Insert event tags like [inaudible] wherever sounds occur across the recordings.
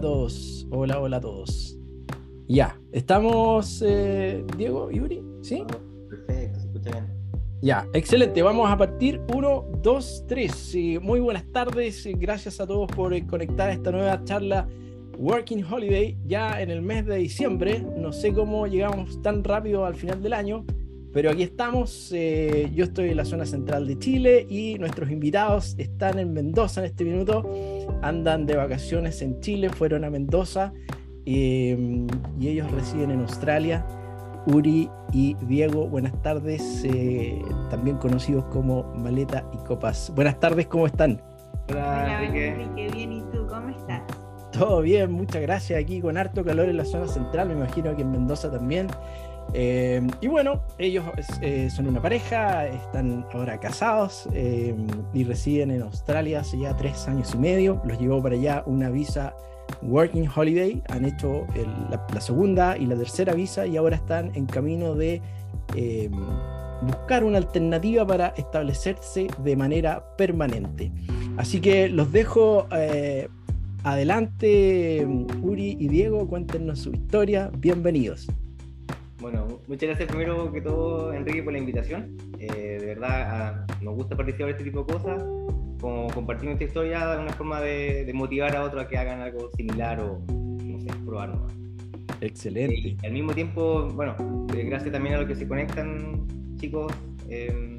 a todos. Hola, hola a todos. Ya, estamos, eh, Diego, Yuri, ¿sí? Perfecto, se escucha bien. Ya, excelente. Vamos a partir. Uno, dos, tres. muy buenas tardes. Gracias a todos por eh, conectar a esta nueva charla Working Holiday ya en el mes de diciembre. No sé cómo llegamos tan rápido al final del año, pero aquí estamos. Eh, yo estoy en la zona central de Chile y nuestros invitados están en Mendoza en este minuto. Andan de vacaciones en Chile, fueron a Mendoza eh, y ellos residen en Australia. Uri y Diego, buenas tardes, eh, también conocidos como Maleta y Copas. Buenas tardes, ¿cómo están? Hola, Enrique. bien, ¿y tú cómo estás? Todo bien, muchas gracias. Aquí con harto calor en la zona central, me imagino que en Mendoza también. Eh, y bueno, ellos eh, son una pareja, están ahora casados y residen en Australia hace ya tres años y medio. Los llevó para allá una visa Working Holiday, han hecho la, segunda y la tercera visa y ahora están en camino de em, buscar una alternativa para establecerse de manera permanente. Así que los dejo eh, adelante, Uri y Diego, cuéntenos su historia, bienvenidos. Bueno, muchas gracias primero que todo, Enrique, por la invitación. Eh, de verdad, ah, nos gusta participar en este tipo de cosas como compartir nuestra historia de una forma de, motivar a otros a que hagan algo similar o, no sé, probar Excelente. Y al mismo tiempo, bueno, eh, gracias también a los que se conectan, chicos. Eh,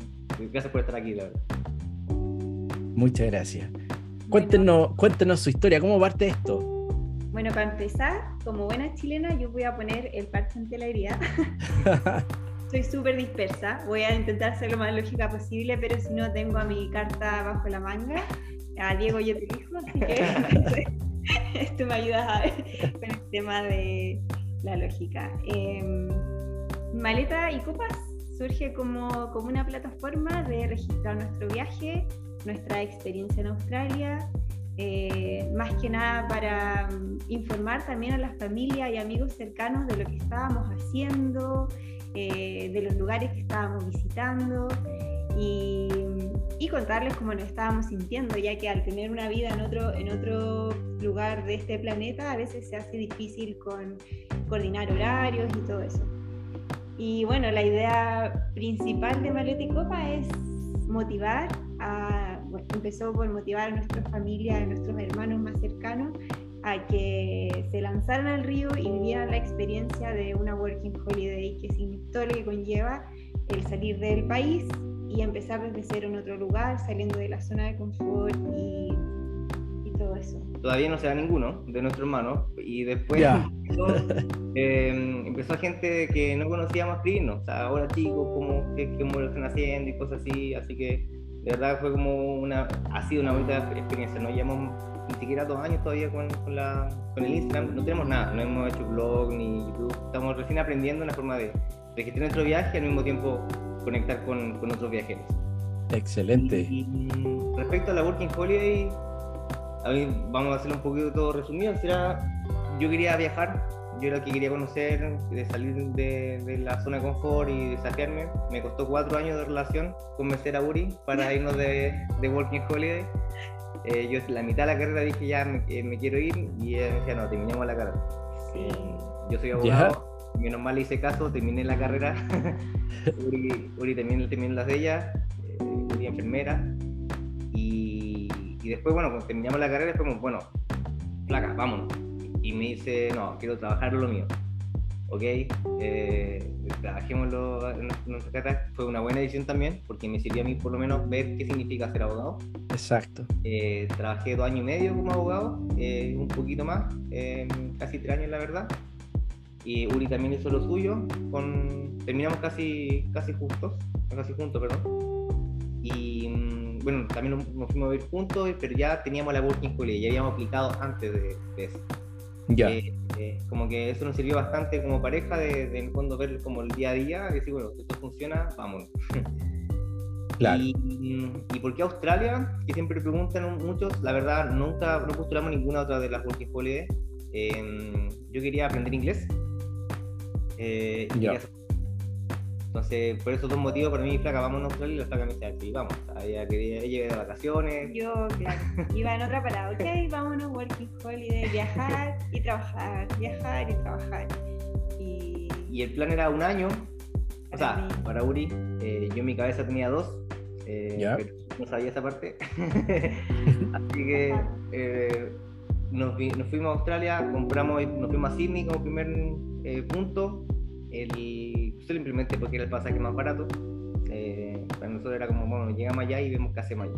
gracias por estar aquí, la verdad. Muchas gracias. Cuéntenos, cuéntenos su historia, ¿cómo parte esto? Bueno, para empezar, como buena chilena, yo voy a poner el parche ante la herida. [laughs] Soy súper dispersa, voy a intentar ser lo más lógica posible, pero si no tengo a mi carta bajo la manga, a Diego yo te dijo, así que [laughs] esto me ayuda con el tema de la lógica. Em, Maleta y Copas surge como, como una plataforma de registrar nuestro viaje, nuestra experiencia en Australia, eh, más que nada para mm, informar también a las familias y amigos cercanos de lo que estábamos haciendo, eh, de los lugares que estábamos visitando y, contarles cómo nos estábamos sintiendo, ya que al tener una vida en otro, en otro lugar de este planeta a veces se hace difícil con coordinar horarios y todo eso. Y bueno, la idea principal de Maleta y Copa es motivar a, empezó por motivar a nuestra familia, a nuestros hermanos más cercanos a que se lanzaran al río y vivieran la experiencia de una working holiday, que sin todo lo que conlleva el salir del país y empezar desde cero en otro lugar, saliendo de la zona de confort y, todo eso. Todavía no se da ninguno de nuestros hermanos y después em, empezó, gente que no conocíamos escribirnos, o sea, ahora chicos, cómo, qué, qué lo están haciendo y cosas así, así que de verdad fue como una, ha sido una bonita experiencia, no llevamos ni siquiera dos años todavía con, con, la, con el Instagram, no tenemos nada, no hemos hecho blog ni YouTube, estamos recién aprendiendo una forma de registrar nuestro viaje y al mismo tiempo conectar con, con otros viajeros. Excelente. Y, respecto a la Working Holiday, a mí, vamos a hacerlo un poquito todo resumido, será, yo quería viajar, yo era el que quería conocer, de salir de, de, la zona de confort y desafiarme. Me costó cuatro años de relación convencer a Uri para [laughs] irnos de, de Working Holiday. Eh, yo la mitad de la carrera dije ya me, eh, quiero ir y él me decía no, terminemos la carrera. yo soy abogado, menos mal hice caso, terminé la carrera. [laughs] Uri, Uri también terminó las de ella, eh, Uri enfermera. Y, y, después, bueno, cuando terminamos la carrera, fuimos, bueno, placa, vámonos y me dice, no, quiero trabajar lo mío. Ok, eh, trabajémoslo en nuestra carrera. Fue una buena decisión también, porque me sirvió a mí por lo menos ver qué significa ser abogado. Exacto. Eh, trabajé dos años y medio como abogado, eh, un poquito más, casi tres años la verdad. Y Uri también hizo lo suyo, con, terminamos casi, casi juntos, casi juntos, perdón. Y mm, bueno, también nos, fuimos a ver juntos, pero ya teníamos la Working Holiday, ya habíamos aplicado antes de, de eso. Eh, eh, como que eso nos sirvió bastante como pareja de, en el fondo ver como el día a día, decir, bueno, esto funciona, vamos. [laughs] Claro. Y, y, por qué Australia? Que siempre preguntan muchos, la verdad nunca no postulamos ninguna otra de las Working Holidays. Em, yo quería aprender inglés. Eh, Entonces, por esos dos motivos, para mí, flaca, vamos a Australia y la flaca me dice, sí, vamos. Ella quería, ella de vacaciones. Yo, claro, iba en otra parada, ok, vámonos, working holiday, viajar y trabajar, viajar y trabajar. Y, Y el plan era un año, o sea, Para mí. para Uri, eh, yo en mi cabeza tenía dos, eh, Ya. pero no sabía esa parte. [laughs] Así que eh, nos, vi- nos fuimos a Australia, compramos, nos fuimos a Sydney como primer eh, punto. El, simplemente porque era el pasaje más barato. Eh, para nosotros era como, bueno, llegamos allá y vemos qué hacemos allá.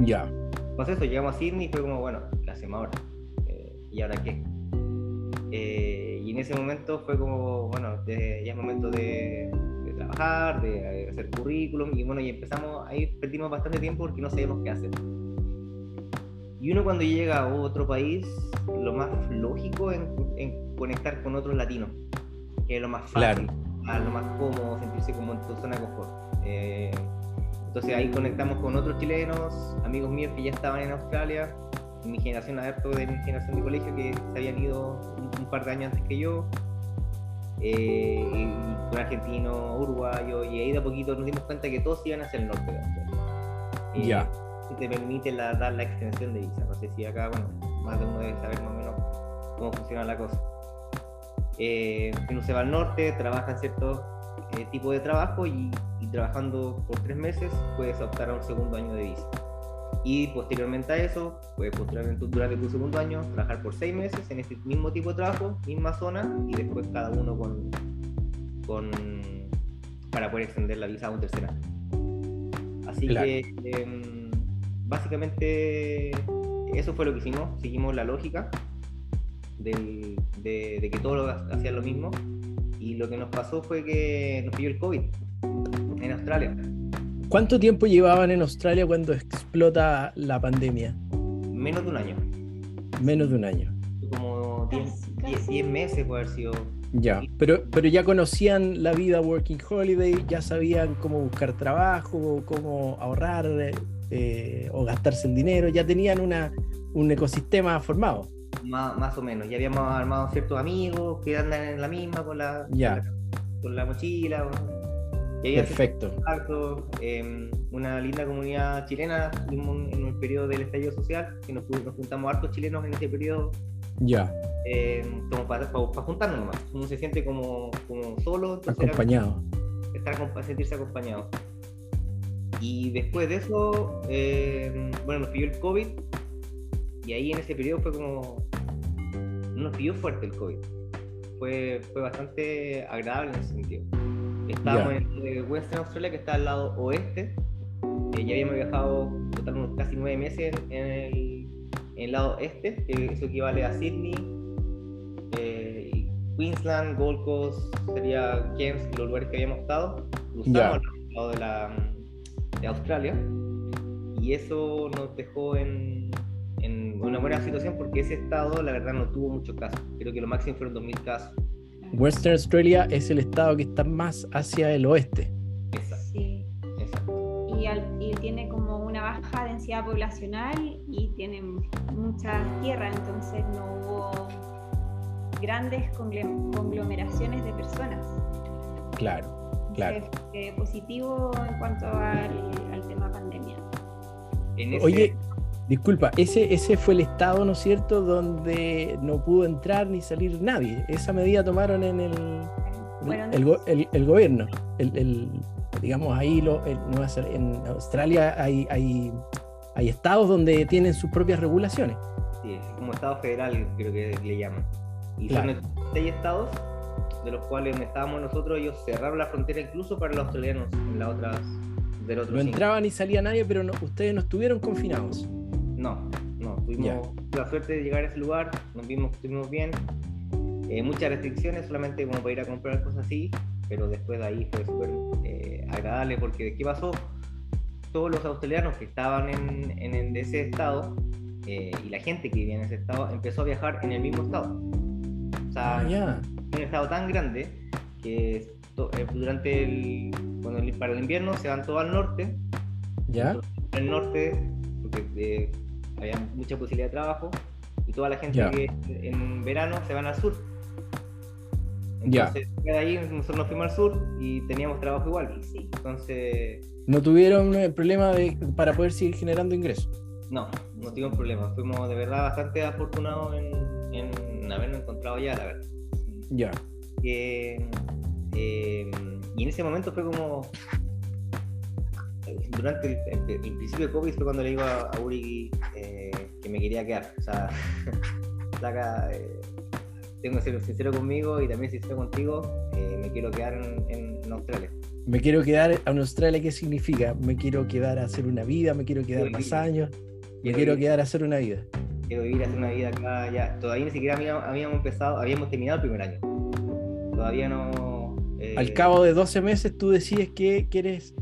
Ya. Pues eso, llegamos a Sydney y fue como, bueno, ¿qué hacemos ahora? Eh, ¿Y ahora qué? Eh, y en ese momento fue como, bueno, de- ya es momento de, de trabajar, de hacer currículum, y bueno, y empezamos, ahí perdimos bastante tiempo porque no sabíamos qué hacer. Y uno cuando llega a otro país, lo más lógico es en conectar con otros latinos, que es lo más fácil, a lo más cómodo, sentirse como en tu zona de confort. Eh, entonces ahí conectamos con otros chilenos, amigos míos que ya estaban en Australia, mi generación, harto de mi generación de colegio que se habían ido un, un par de años antes que yo, eh, y con argentinos, uruguayos, y ahí de a poquito nos dimos cuenta que todos iban hacia el norte de Australia. Eh, te permite la- dar la extensión de visa. No sé si acá, bueno, más de uno debe saber más o menos cómo funciona la cosa. Eh, uno se va al norte, trabaja en cierto eh, tipo de trabajo y, y trabajando por tres meses puedes optar a un segundo año de visa. Y posteriormente a eso, puedes posteriormente durante tu segundo año trabajar por seis meses en este mismo tipo de trabajo, misma zona, y después cada uno con, con para poder extender la visa a un tercer año. Así Claro. que em, básicamente eso fue lo que hicimos, seguimos la lógica del- de, de que todos hacían lo mismo y lo que nos pasó fue que nos pilló el COVID en Australia. ¿Cuánto tiempo llevaban en Australia cuando explota la pandemia? Menos de un año, Menos de un año. como 10 Casi, casi. 10 meses puede haber sido. Ya, pero, pero ya conocían la vida Working Holiday, ya sabían cómo buscar trabajo, cómo ahorrar eh, o gastarse el dinero, ya tenían una, un ecosistema formado. Más, más o menos, ya habíamos armado ciertos amigos que andan en la misma con la, Ya. con la, con la mochila. Y Perfecto. contactos, eh, una linda comunidad chilena en el periodo del estallido social, que nos, nos juntamos hartos chilenos en ese periodo, Ya, eh, como para, juntarnos nomás. Uno se siente como, como solo, era acompañado. estar, sentirse acompañado. Y después de eso, eh, bueno, nos pilló el COVID, y ahí en ese periodo fue como, no nos pilló fuerte el COVID. Fue, fue bastante agradable en ese sentido. Estábamos Ya. en eh, Western Australia, que está al lado oeste. Eh, ya habíamos viajado total unos casi nueve meses en, el, en el lado este, que eso equivale a Sydney, eh, Queensland, Gold Coast, sería Cairns, los lugares que habíamos estado. Cruzamos Ya. al lado de, la, de Australia y eso nos dejó en, en una buena situación porque ese estado, la verdad, no tuvo muchos casos. Creo que lo máximo fueron 2.000 casos. Western Australia es el estado que está más hacia el oeste. Exacto, Sí. exacto. Y, al- y tiene como una baja densidad poblacional y tiene muchas tierras, entonces no hubo grandes conglomeraciones de personas. Claro, claro. Entonces, eh, positivo en cuanto al, al tema pandemia. En ese- Oye, disculpa, ese, ese fue el estado, ¿no es cierto?, donde no pudo entrar ni salir nadie. Esa medida tomaron en el, el, go- el- el gobierno. El, el- digamos, ahí lo, en, Nueva Zel- en Australia hay, hay, hay estados donde tienen sus propias regulaciones. Sí, es como Estado federal, creo que le llaman. Y Claro. son seis estados, de los cuales estábamos nosotros, ellos cerraron la frontera incluso para los australianos en las otras del otro No cinco. entraba ni salía nadie, pero no- ustedes no estuvieron confinados. No, no, tuvimos la suerte de llegar a ese lugar, nos vimos que estuvimos bien. Eh, muchas restricciones, solamente como para ir a comprar cosas así, pero después de ahí fue súper eh, agradable porque ¿qué pasó? Todos los australianos que estaban en, en, en ese estado eh, y la gente que vivía en ese estado empezó a viajar en el mismo estado. O sea, Ah, un estado tan grande que to- durante el, cuando el- para el invierno se van todos al norte ¿Ya? el norte, porque había mucha posibilidad de trabajo, y toda la gente Ya. que en verano se van al sur. Entonces, de ahí nosotros nos fuimos al sur y teníamos trabajo igual. Sí. Entonces, ¿No tuvieron eh, problema de, para poder seguir generando ingresos? no, no tuvimos problemas. Fuimos de verdad bastante afortunados en, en habernos encontrado ya, la verdad. Ya. eh, y en ese momento fue como durante el, el- el principio de COVID fue cuando le digo a, a Uri eh, que me quería quedar o sea [laughs] flaca, eh, tengo que ser sincero conmigo y también sincero contigo eh, me quiero quedar en, en- Australia Me quiero quedar en Australia, ¿qué significa? Me quiero quedar a hacer una vida, me quiero quedar Quiero más vivir. años, me Quiero quiero quedar a hacer una vida. quiero vivir hacer una vida acá ya todavía ni siquiera habíamos, habíamos empezado habíamos terminado el primer año todavía no eh, Al cabo de 12 meses tú decides que quieres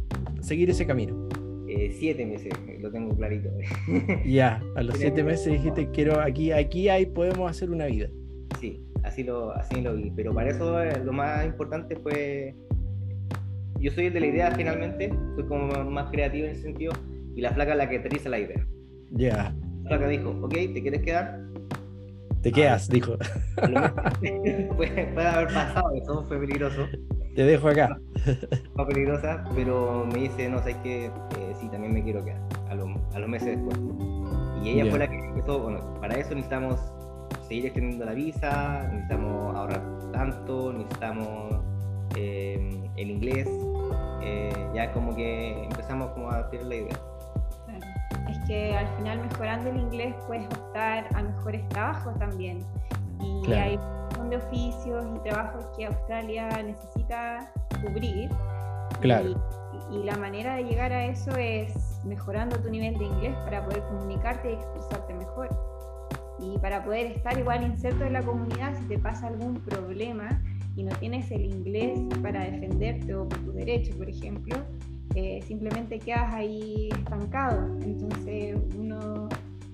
seguir ese camino. eh, siete meses lo tengo clarito [laughs] Ya, a los Tenía 7 que- meses dijiste, quiero aquí, aquí hay, podemos hacer una vida. Sí, así lo, así lo vi. Pero para eso eh, lo más importante fue. Yo soy el de la idea finalmente, soy como más creativo en ese sentido, y la flaca la que aterriza la idea. Ya, La flaca dijo, ok, ¿te quieres quedar? te quedas, dijo, [laughs] A lo mejor- [laughs] puede, puede haber pasado, eso fue peligroso, te dejo acá. [laughs] fue peligrosa, pero me dice, no, sabes que sí, también me quiero quedar, a, lo- a los meses después. Y ella Ya. fue la que empezó, bueno, para eso necesitamos seguir extendiendo la visa, necesitamos ahorrar tanto, necesitamos eh, el inglés, eh, ya como que empezamos como a tener la idea. Claro. Es que al final mejorando el inglés puedes optar a mejores trabajos también. Y Claro. hay de oficios y trabajos que Australia necesita cubrir. Claro. Y, y la manera de llegar a eso es mejorando tu nivel de inglés para poder comunicarte y expresarte mejor. Y para poder estar igual inserto en la comunidad, si te pasa algún problema y no tienes el inglés para defenderte o por tus derechos, por ejemplo, eh, simplemente quedas ahí estancado. Entonces, uno,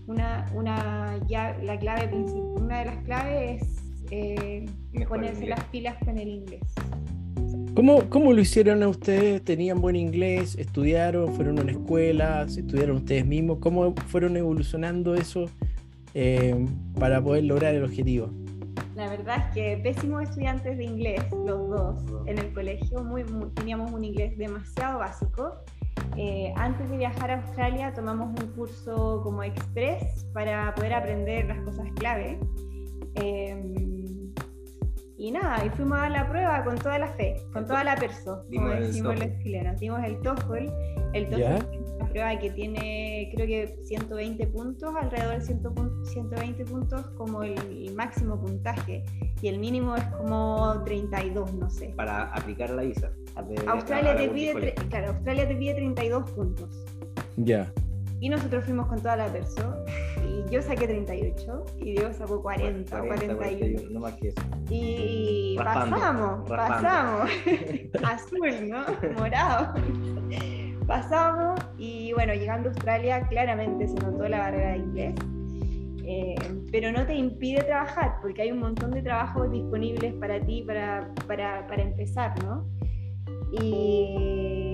una, una ya, la clave una de las claves es eh, ponerse inglés. las pilas con el inglés. ¿Cómo, ¿Cómo lo hicieron a ustedes? ¿Tenían buen inglés? ¿Estudiaron? ¿Fueron a una escuela? ¿Se estudiaron ustedes mismos? ¿Cómo fueron evolucionando eso eh, para poder lograr el objetivo? La verdad es que pésimos estudiantes de inglés, los dos, en el colegio, muy, muy- teníamos un inglés demasiado básico. Eh, antes de viajar a Australia tomamos un curso como express para poder aprender las cosas clave. Eh, y nada, y fuimos a dar la prueba con toda la fe, con toda la perso, como decimos los chilenos. Dimos el TOEFL, el TOEFL ¿Ya? es una prueba que tiene creo que 120 puntos, alrededor de 100 pun- 120 puntos como el, el máximo puntaje y el mínimo es como 32, no sé. Para aplicar la visa. Australia te, pide, claro, Australia te pide 32 puntos. Ya. Y nosotros fuimos con toda la perso yo saqué 38 y Diego sacó 40, 41. no más que eso. Y Raspando, pasamos, raspando. pasamos. [laughs] Azul, ¿no? Morado. Pasamos y bueno, llegando a Australia claramente se notó la barrera de inglés. Eh, pero no te impide trabajar porque hay un montón de trabajos disponibles para ti para, para, para empezar, ¿no? Y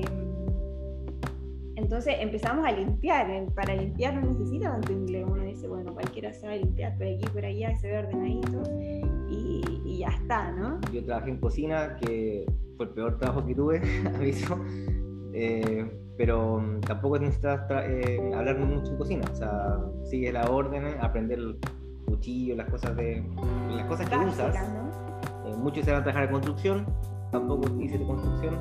entonces empezamos a limpiar. eh, Para limpiar no necesita tanto inglés. Uno dice, bueno, cualquiera sabe limpiar por aquí, por allá, se ve ordenadito y, y ya está, ¿no? Yo trabajé en cocina, que fue el peor trabajo que tuve, [laughs] aviso. Eh, pero mm, tampoco necesitas eh, hablar mucho en cocina. O sea, sigue las órdenes, aprender el cuchillo, las cosas de las cosas que usas. Eh, muchos se van a trabajar en construcción, tampoco hice de construcción.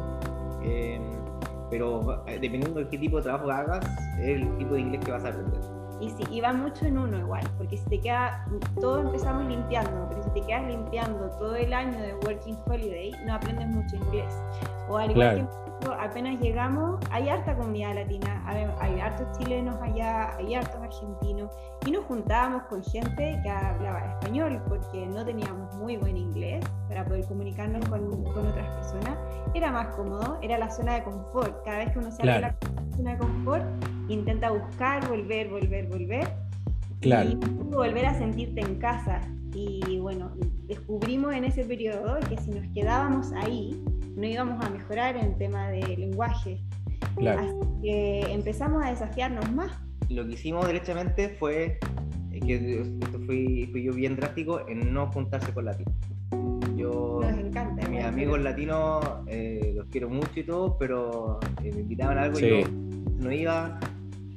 Pero eh, dependiendo de qué tipo de trabajo hagas, es el tipo de inglés que vas a aprender. Y sí, y va mucho en uno igual, porque si te queda, todos empezamos limpiando, pero si te quedas limpiando todo el año de Working Holiday, no aprendes mucho inglés. O al igual Claro. que apenas llegamos, hay harta comunidad latina, hay, hay hartos chilenos allá, hay hartos argentinos, y nos juntábamos con gente que hablaba español, porque no teníamos muy buen inglés para poder comunicarnos con, con otras personas. Era más cómodo, era la zona de confort. Cada vez que uno sale de Claro. la zona de confort, intenta buscar, volver, volver, volver. Claro. Y volver a sentirte en casa. Y bueno, descubrimos en ese periodo que si nos quedábamos ahí, no íbamos a mejorar en el tema de lenguaje. Claro. Así que empezamos a desafiarnos más. Lo que hicimos derechamente fue, eh, que esto fui, fui yo bien drástico, en no juntarse con latinos. Yo Yo, Nos encanta. mis amigos pero- latinos los quiero mucho y todo, pero eh, me invitaban a algo Sí. y yo no iba.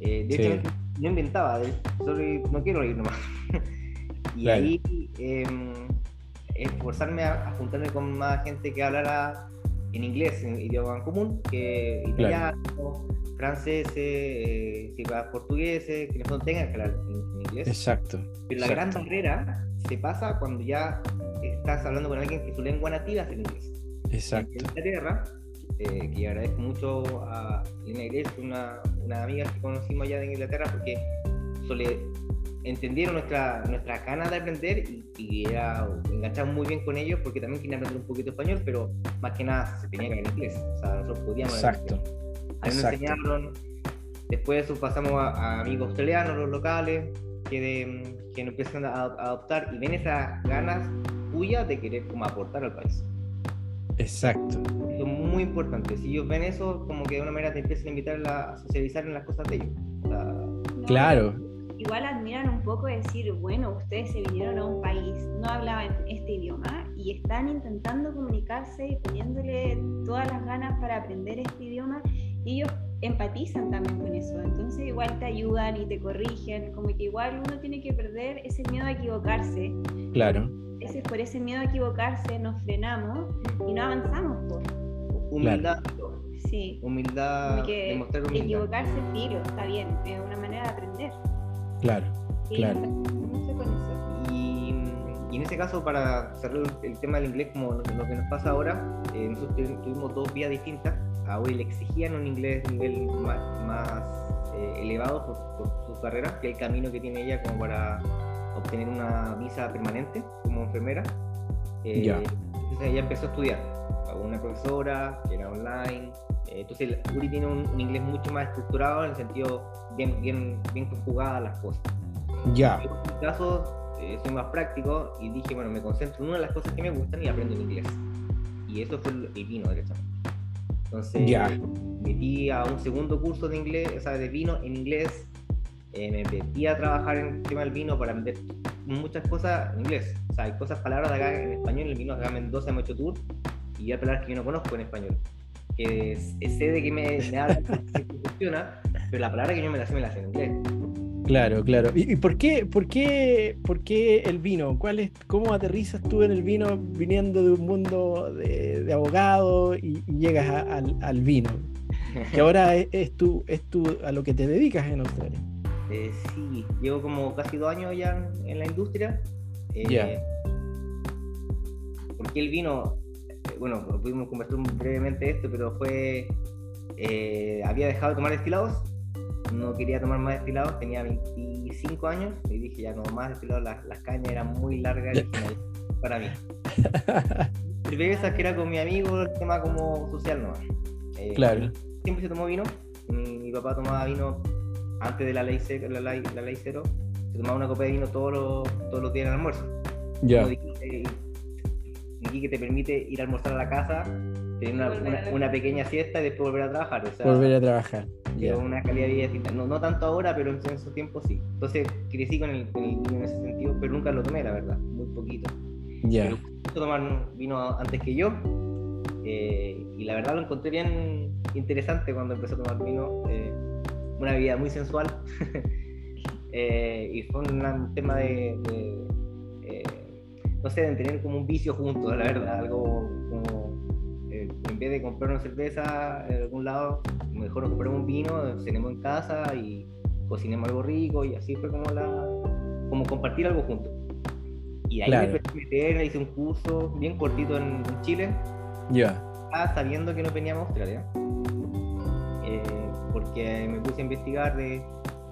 Eh, de Sí. hecho, no inventaba, de- solo no quiero ir nomás. [laughs] y Claro. ahí em, esforzarme a, a juntarme con más gente que hablara en inglés, en idioma en común, que italiano, francés, eh, si va portugués, que no tengan que hablar en, en inglés. Exacto. Pero la gran exacto. barrera se pasa cuando ya estás hablando con alguien que su lengua nativa es el inglés. En Exacto. Inglaterra, eh, que agradezco mucho a Lina Iglesias, una, una amiga que conocimos allá de Inglaterra, porque sole- entendieron nuestra, nuestra ganas de aprender y, y era, enganchamos muy bien con ellos porque también querían aprender un poquito español, pero más que nada se tenía que hablar inglés. O sea, nosotros podíamos Exacto. Ahí nos enseñaron. Después pasamos a, a amigos australianos, los locales, que, de- que nos empiezan a, a adoptar y ven esas ganas tuyas de querer como aportar al país. Exacto. Eso es muy importante. Si ellos ven eso, como que de una manera te empiezan a invitar a socializar en las cosas de ellos. O sea, No, Claro. Igual admiran un poco decir, bueno, ustedes se vinieron a un país, no hablaban este idioma y están intentando comunicarse y poniéndole todas las ganas para aprender este idioma y ellos empatizan también con eso. Entonces igual te ayudan y te corrigen, como que igual uno tiene que perder ese miedo a equivocarse. Claro. Ese, por ese miedo a equivocarse nos frenamos y no avanzamos. po. Humildad. Sí. Humildad, que demostrar humildad. equivocarse, filo, está bien, es una manera de aprender. Claro. Y Claro. mucho con eso. Y, y en ese caso, para cerrar el, tema del inglés, como lo, lo que nos pasa ahora, eh, nosotros tu- tuvimos dos vías distintas. A hoy le exigían un inglés nivel más, más, eh, elevado por, por su carrera, que el camino que tiene ella como para obtener una visa permanente como enfermera. Eh, Ya. Entonces ella empezó a estudiar a una profesora, que era online. Eh, entonces Uri tiene un, un inglés mucho más estructurado en el sentido bien, bien, bien conjugadas las cosas. Ya. Yo, en mi caso, eh, soy más práctico y dije, bueno, me concentro en una de las cosas que me gustan y aprendo en inglés. Y eso fue el, vino, derechamente. Entonces, Ya. metí a un segundo curso de inglés, o sea, de vino en inglés. Eh, me metí a trabajar en el tema del vino para ver muchas cosas en inglés. O sea, hay cosas, palabras de acá en español, el vino acá en Mendoza hemos hecho tour y hay palabras que yo no conozco en español. Que es- sé de que me, me habla, [laughs] que funciona, pero la palabra que yo me la sé, me la sé en inglés. Claro, claro. ¿Y, y por qué, por qué, por qué el vino? ¿Cuál es, cómo aterrizas tú en el vino viniendo de un mundo de, de abogado y, y llegas a- al, al vino? Que ahora es, es tu, es tu, a lo que te dedicas en Australia. Eh, sí, llevo como casi dos años ya en, en la industria. Eh, Ya. ¿Por qué el vino? Eh, bueno, pudimos conversar brevemente esto, pero fue. eh, había dejado de tomar destilados, no quería tomar más destilados, tenía 25 años y dije ya no más destilados, las, las cañas eran muy largas y dije, "No, [laughs] para mí. Cervezas que era con mi amigo, el tema como social no. Eh, Claro. Siempre se tomó vino. Mi papá tomaba vino antes de la ley, seca- la, ley- la ley cero. Se tomaba una copa de vino todos los, todos los días en el almuerzo. Ya. Niki, que te permite ir a almorzar a la casa, tener una, Volver a una- una pequeña siesta y después volver a trabajar. O sea, Volver a trabajar. Es una calidad de vida distinta. No, no tanto ahora, pero en esos tiempos sí. Entonces crecí con el, con el vino en ese sentido, pero nunca lo tomé, la verdad, muy poquito. Ya. Quiso tomar vino antes que yo. eh, y la verdad lo encontré bien interesante cuando empecé a tomar vino. eh, una vida muy sensual. [laughs] eh, y fue un, tema de, de, eh, no sé, de tener como un vicio juntos, la verdad. Algo como, eh, en vez de comprar una cerveza en algún lado, mejor nos compramos un vino, cenemos en casa y cocinemos algo rico. Y así fue como, la, como compartir algo juntos. Y ahí Claro. me empecé a meter, hice un curso bien cortito en, en Chile, Ya. ah, sabiendo que no veníamos a Australia. Porque me puse a investigar de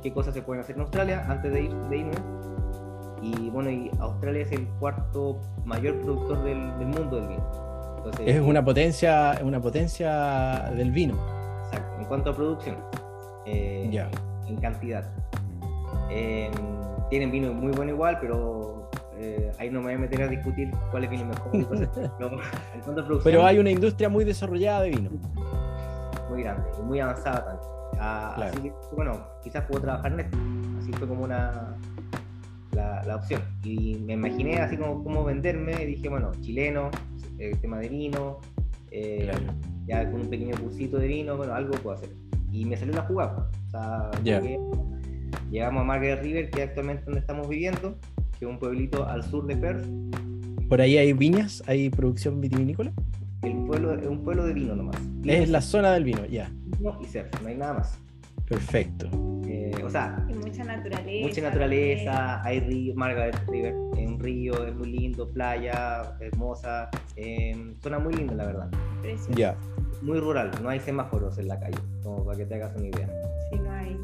qué cosas se pueden hacer en Australia antes de, ir, de irme. Y bueno, y Australia es el cuarto mayor productor del, del mundo del vino. Entonces, Es una potencia, una potencia del vino. Exacto, en cuanto a producción, eh, Ya. en cantidad. Eh, tienen vino muy bueno igual, pero eh, ahí no me voy a meter a discutir cuál es vino mejor. y cosas. [laughs] Pero en cuanto a producción, Pero hay una industria muy desarrollada de vino. muy grande y muy avanzada también. Ah, Claro. Así que, bueno, quizás puedo trabajar en esto. Así fue como una la, la opción. Y me imaginé así como cómo venderme. Dije, bueno, chileno, el tema de vino, eh, ya con un pequeño cursito de vino, bueno, algo puedo hacer. Y me salió la jugada. O sea, llegamos a Margaret River, que es actualmente donde estamos viviendo, que es un pueblito al sur de Perth. ¿Por ahí hay viñas? ¿Hay producción vitivinícola? El pueblo es un pueblo de vino nomás. Es la zona del vino, ya. No, y surf, no hay nada más. Perfecto. Eh, o sea, mucha naturaleza. Mucha naturaleza, hay río, Margaret River, es un río, es muy lindo, playa, hermosa, eh, zona muy linda la verdad. Ya. Muy rural, no hay semáforos en la calle, como para que te hagas una idea. Sí, no hay.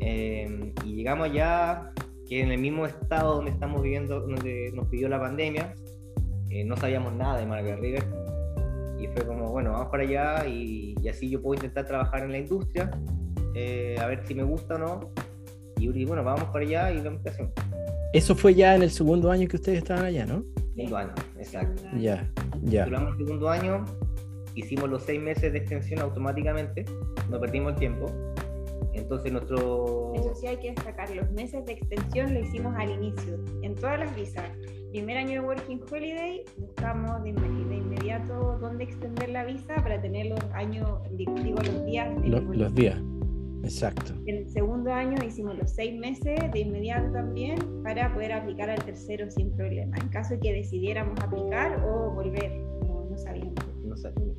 Eh, y llegamos allá, que en el mismo estado donde estamos viviendo, donde nos pidió la pandemia, no sabíamos nada de Margaret River. Y fue como, bueno, vamos para allá y, y así yo puedo intentar trabajar en la industria eh, a ver si me gusta o no. Y, bueno, vamos para allá y vemos qué hacemos. Eso fue ya en el segundo año que ustedes estaban allá, ¿no? Segundo año, exacto. Ya, ya. Duramos el segundo año, hicimos los seis meses de extensión automáticamente, no perdimos el tiempo. Entonces nuestro... Eso sí hay que destacar, los meses de extensión lo hicimos al inicio, en todas las visas. Primer año de Working Holiday, buscamos de, inmediato dónde extender la visa para tener los años, digo, los días. los días. Exacto. El segundo año hicimos los seis meses de inmediato también para poder aplicar al tercero sin problema. En caso de que decidiéramos aplicar o volver, no, sabíamos. No sabíamos.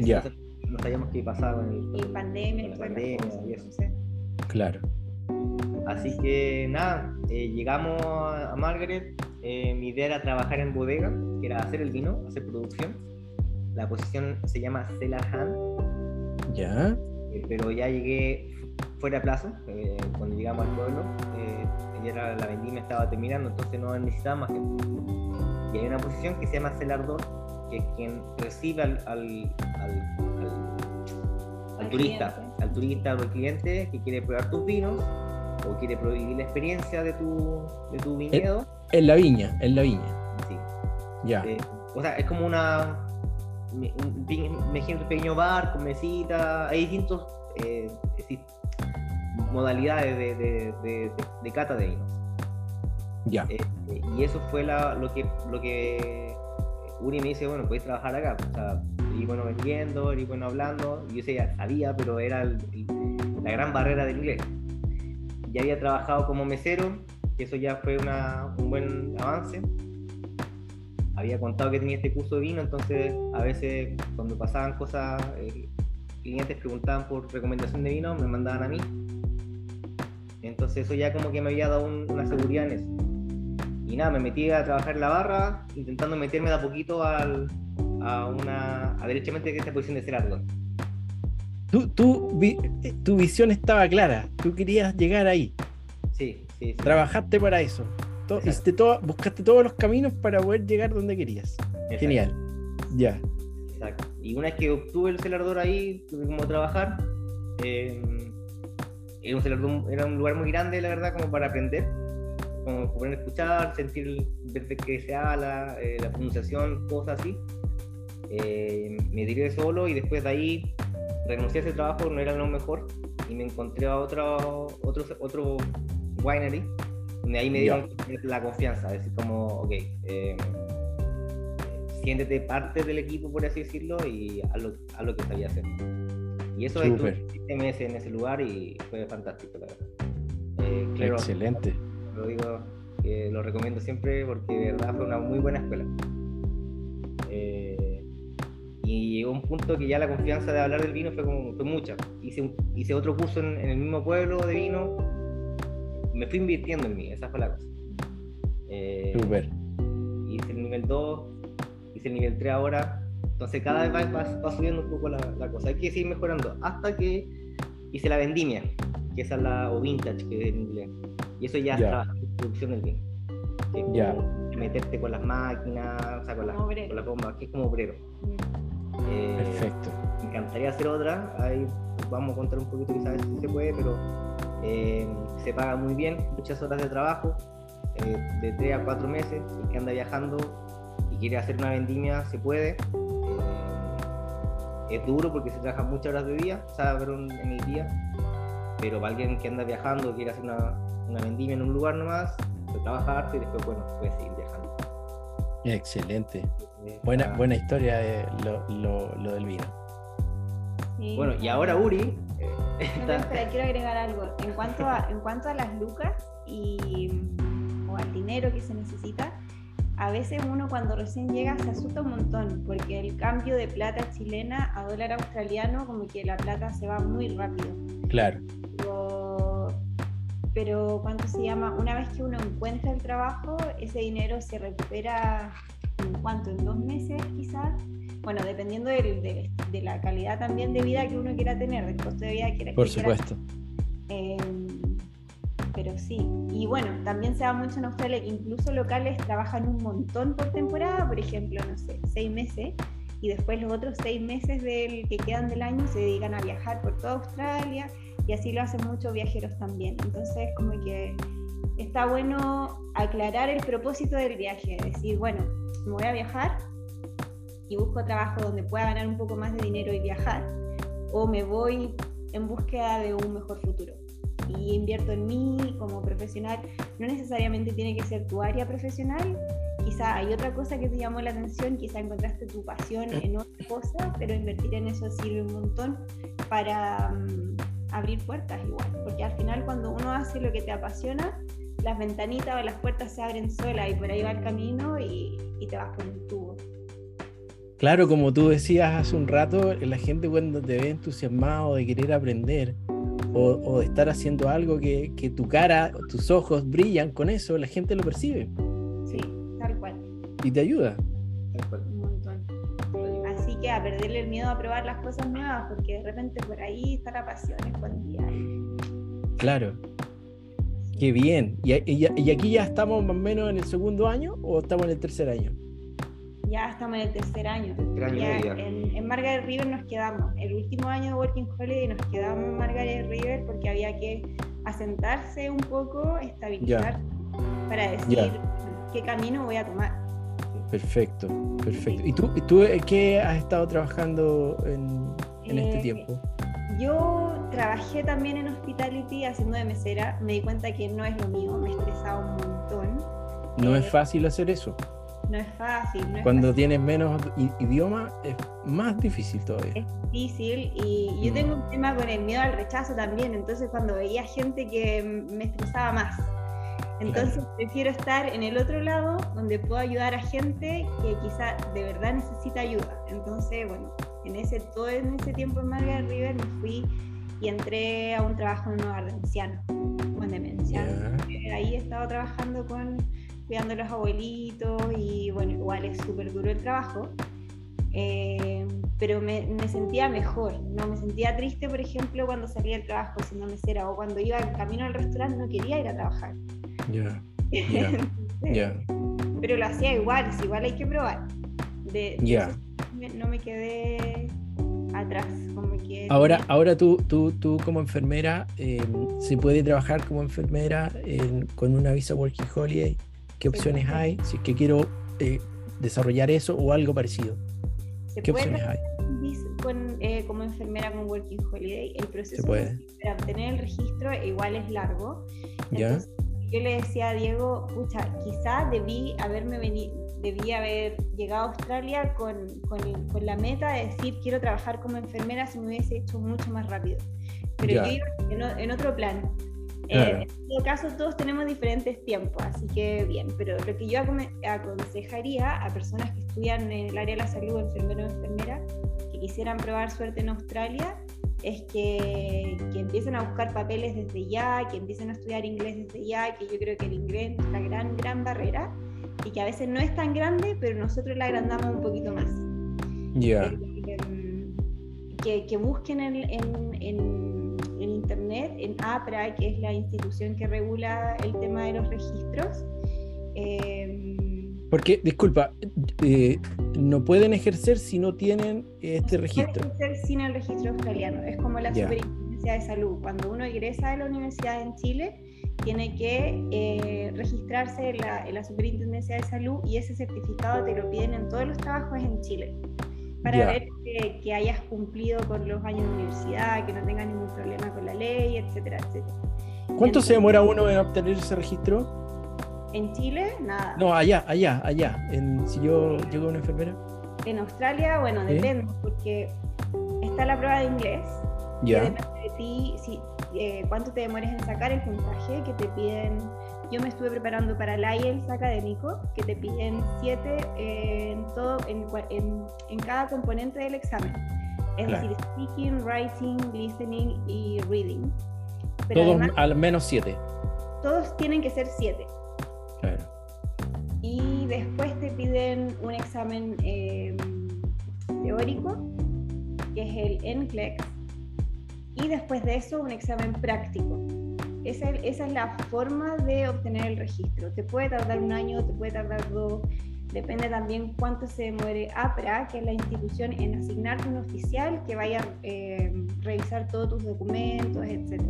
Ya. No sabíamos qué pasaba con, el, pandemia, pandemia y eso. Claro. Así que nada, eh, llegamos a Margaret. Eh, mi idea era trabajar en bodega, que era hacer el vino, hacer producción. La posición se llama Cellar Hand. Ya. Eh, pero ya llegué fuera de plazo, eh, cuando llegamos al pueblo, eh, ya la vendimia estaba terminando, entonces no necesitaba más gente. Y hay una posición que se llama celardor, que es quien recibe al, al, turista, al turista o al cliente que quiere probar tus vinos o quiere vivir la experiencia de tu, de tu viñedo. En, la viña, en la viña. Sí. Ya. o sea, es como una, me, imagino un pequeño bar con mesita, hay distintos eh, modalidades de, de, cata de vinos. Ya. Eh, y eso fue la, lo que lo que Uri me dice, bueno, puedes trabajar acá. O sea, y bueno vendiendo, y bueno hablando. Y yo ya sabía, pero era la gran barrera del inglés. Ya había trabajado como mesero, eso ya fue una, un buen avance había contado que tenía este curso de vino, entonces a veces cuando pasaban cosas, eh, clientes preguntaban por recomendación de vino, me mandaban a mí. Entonces eso ya como que me había dado una seguridad en eso. Y nada, me metí a trabajar en la barra, intentando meterme de a poquito al, a una, a derechamente esta posición de ser algo. Tu, tu, tu visión estaba clara, tú querías llegar ahí. Sí, sí. sí. Trabajaste para eso buscaste todos los caminos para poder llegar donde querías. Genial. Ya. Exacto. Y una vez que obtuve el celador ahí, tuve como trabajar. Eh, era, un era un lugar muy grande, la verdad, como para aprender. Como poder escuchar, sentir desde que se habla, eh, la pronunciación, cosas así. Eh, me tiré solo y después de ahí renuncié a ese trabajo, no era lo mejor. Y me encontré a otro, otro, otro winery de ahí me dieron la confianza, decir como, ok, eh, siéntete parte del equipo, por así decirlo, y haz lo, haz lo que sabía hacer. Y eso es meses en ese lugar y fue fantástico, la verdad. Eh, Excelente. Lo digo, lo recomiendo siempre porque de verdad fue una muy buena escuela. Eh, y llegó un punto que ya la confianza de hablar del vino fue, como, fue mucha. Hice, hice otro curso en, en, el mismo pueblo de vino me fui invirtiendo en mí, esa fue la cosa. Eh, Super. Hice el nivel 2, hice el nivel 3 ahora. Entonces cada vez va, subiendo un poco la, cosa. Hay que seguir mejorando hasta que hice la vendimia, que esa es la, o vintage que es en inglés. Y eso ya está en producción del vino. ya. meterte con las máquinas, o sea, con, la, con las bombas, que es como obrero. Eh, Perfecto. Me encantaría hacer otra, ahí vamos a contar un poquito quizás si se puede, pero eh, se paga muy bien, muchas horas de trabajo, eh, de 3 a 4 meses. El que anda viajando y quiere hacer una vendimia, se puede. Eh, es duro porque se trabaja muchas horas de día, o sea, en el día. Pero para alguien que anda viajando, quiere hacer una, una vendimia en un lugar nomás, se trabaja harto y después, bueno, puede seguir viajando. Excelente. Buena, buena historia eh, lo, del vino. Bueno, y ahora Uri. Eh, quiero agregar algo. En cuanto a, en cuanto a las lucas y, o al dinero que se necesita, a veces uno cuando recién llega se asusta un montón, porque el cambio de plata chilena a dólar australiano, como que la plata se va muy rápido. Claro. Pero, ¿cuánto se llama? Una vez que uno encuentra el trabajo, ese dinero se recupera en cuánto, en dos meses quizás. Bueno, dependiendo de, la calidad también de vida que uno quiera tener, del costo de vida que quiera Por supuesto. Eh, pero sí. Y bueno, también se da mucho en Australia que incluso locales trabajan un montón por temporada, por ejemplo, no sé, seis meses, y después los otros seis meses del, que quedan del año se dedican a viajar por toda Australia, y así lo hacen muchos viajeros también. Entonces, como que está bueno aclarar el propósito del viaje, decir, bueno, me voy a viajar y busco trabajo donde pueda ganar un poco más de dinero y viajar, o me voy en búsqueda de un mejor futuro. Y invierto en mí como profesional, no necesariamente tiene que ser tu área profesional, quizá hay otra cosa que te llamó la atención, quizá encontraste tu pasión en otra cosa, pero invertir en eso sirve un montón para mm, abrir puertas igual, porque al final cuando uno hace lo que te apasiona, las ventanitas o las puertas se abren solas y por ahí va el camino y, y te vas por un tubo. Claro, como tú decías hace un rato, la gente cuando te ve entusiasmado de querer aprender, o, de estar haciendo algo que, que, tu cara, tus ojos brillan con eso, la gente lo percibe. Sí, tal cual. Y te ayuda. Un montón. Así que a perderle el miedo a probar las cosas nuevas, porque de repente por ahí está la pasión escondida. Claro. Qué bien. ¿Y, y aquí ya estamos más o menos en el segundo año o estamos en el tercer año? Ya estamos en el tercer año. en, Margaret River nos quedamos. El último año de Working Holiday nos quedamos en Margaret River porque había que asentarse un poco, estabilizar, para decir qué camino voy a tomar. Perfecto, perfecto. ¿Y tú, tú qué has estado trabajando en, este eh, tiempo? Yo trabajé también en hospitality haciendo de mesera. Me di cuenta que no es lo mío, me estresaba un montón. No es eh, fácil hacer eso no es fácil. Cuando tienes menos idioma es más difícil todavía. Es difícil y yo mm. tengo un tema con el miedo al rechazo también, entonces cuando veía gente que me estresaba más. Entonces prefiero estar en el otro lado donde puedo ayudar a gente que quizá de verdad necesita ayuda. Entonces, bueno, en ese, todo en ese tiempo en Margaret River me fui y entré a un trabajo en un hogar de ancianos, con demencia. Ahí he estado trabajando con cuidando a los abuelitos y bueno, igual es súper duro el trabajo. Eh, pero me, me, sentía mejor, no me sentía triste, por ejemplo, cuando salía del trabajo siendo mesera o cuando iba en camino al restaurante no quería ir a trabajar. Ya. [laughs] Ya. Pero lo hacía igual, igual hay que probar. De, ya. no me quedé atrás. Como que ahora, ahora tú, tú, tú como enfermera, eh, ¿se puede trabajar como enfermera con una visa Working Holiday? ¿Qué opciones hay? Si es que quiero eh, desarrollar eso o algo parecido. ¿Qué opciones hay? Eh, como enfermera con Working Holiday, el proceso para obtener el registro igual es largo. ¿Ya? yo le decía a Diego, pucha, quizá debí haberme venido, debí haber llegado a Australia con, con, la meta de decir quiero trabajar como enfermera si me hubiese hecho mucho más rápido. Pero yo iba en, otro plan. Eh, en todo caso, todos tenemos diferentes tiempos, así que bien, pero lo que yo aconsejaría a personas que estudian en el área de la salud, enfermero o enfermera, que quisieran probar suerte en Australia, es que, que, empiecen a buscar papeles desde ya, que empiecen a estudiar inglés desde ya, que yo creo que el inglés es la gran, gran barrera y que a veces no es tan grande, pero nosotros la agrandamos un poquito más. Ya. Eh, que, que, busquen en, en en Internet, en APRA, que es la institución que regula el tema de los registros. Em, Porque, disculpa, eh, no pueden ejercer si no tienen este no registro. Pueden ejercer sin el registro australiano. Es como la Superintendencia de Salud. Cuando uno ingresa a la universidad en Chile, tiene que eh, registrarse en la, en la Superintendencia de Salud y ese certificado te lo piden en todos los trabajos en Chile para ver que, hayas cumplido con los años de universidad, que no tengas ningún problema con la ley, etcétera, etcétera. ¿Cuánto se demora uno en obtener ese registro? En Chile, nada. No, allá, allá, allá. En, si yo llego una enfermera. En Australia, bueno, depende, porque está la prueba de inglés. Ya. depende de ti si, eh, cuánto te demores en sacar el puntaje que te piden. Yo me estuve preparando para el IELTS académico, que te piden 7 en, todo, en, en, en, cada componente del examen. Es Claro. decir, speaking, writing, listening y reading. Pero Todos además, al menos siete. todos tienen que ser 7. Claro. Y después te piden un examen eh, teórico, que es el NCLEX, y después de eso un examen práctico. Esa, es- esa es la forma de obtener el registro. Te puede tardar un año, te puede tardar dos, depende también cuánto se demore APRA, que es la institución en asignarte un oficial que vaya a eh, revisar todos tus documentos, etc.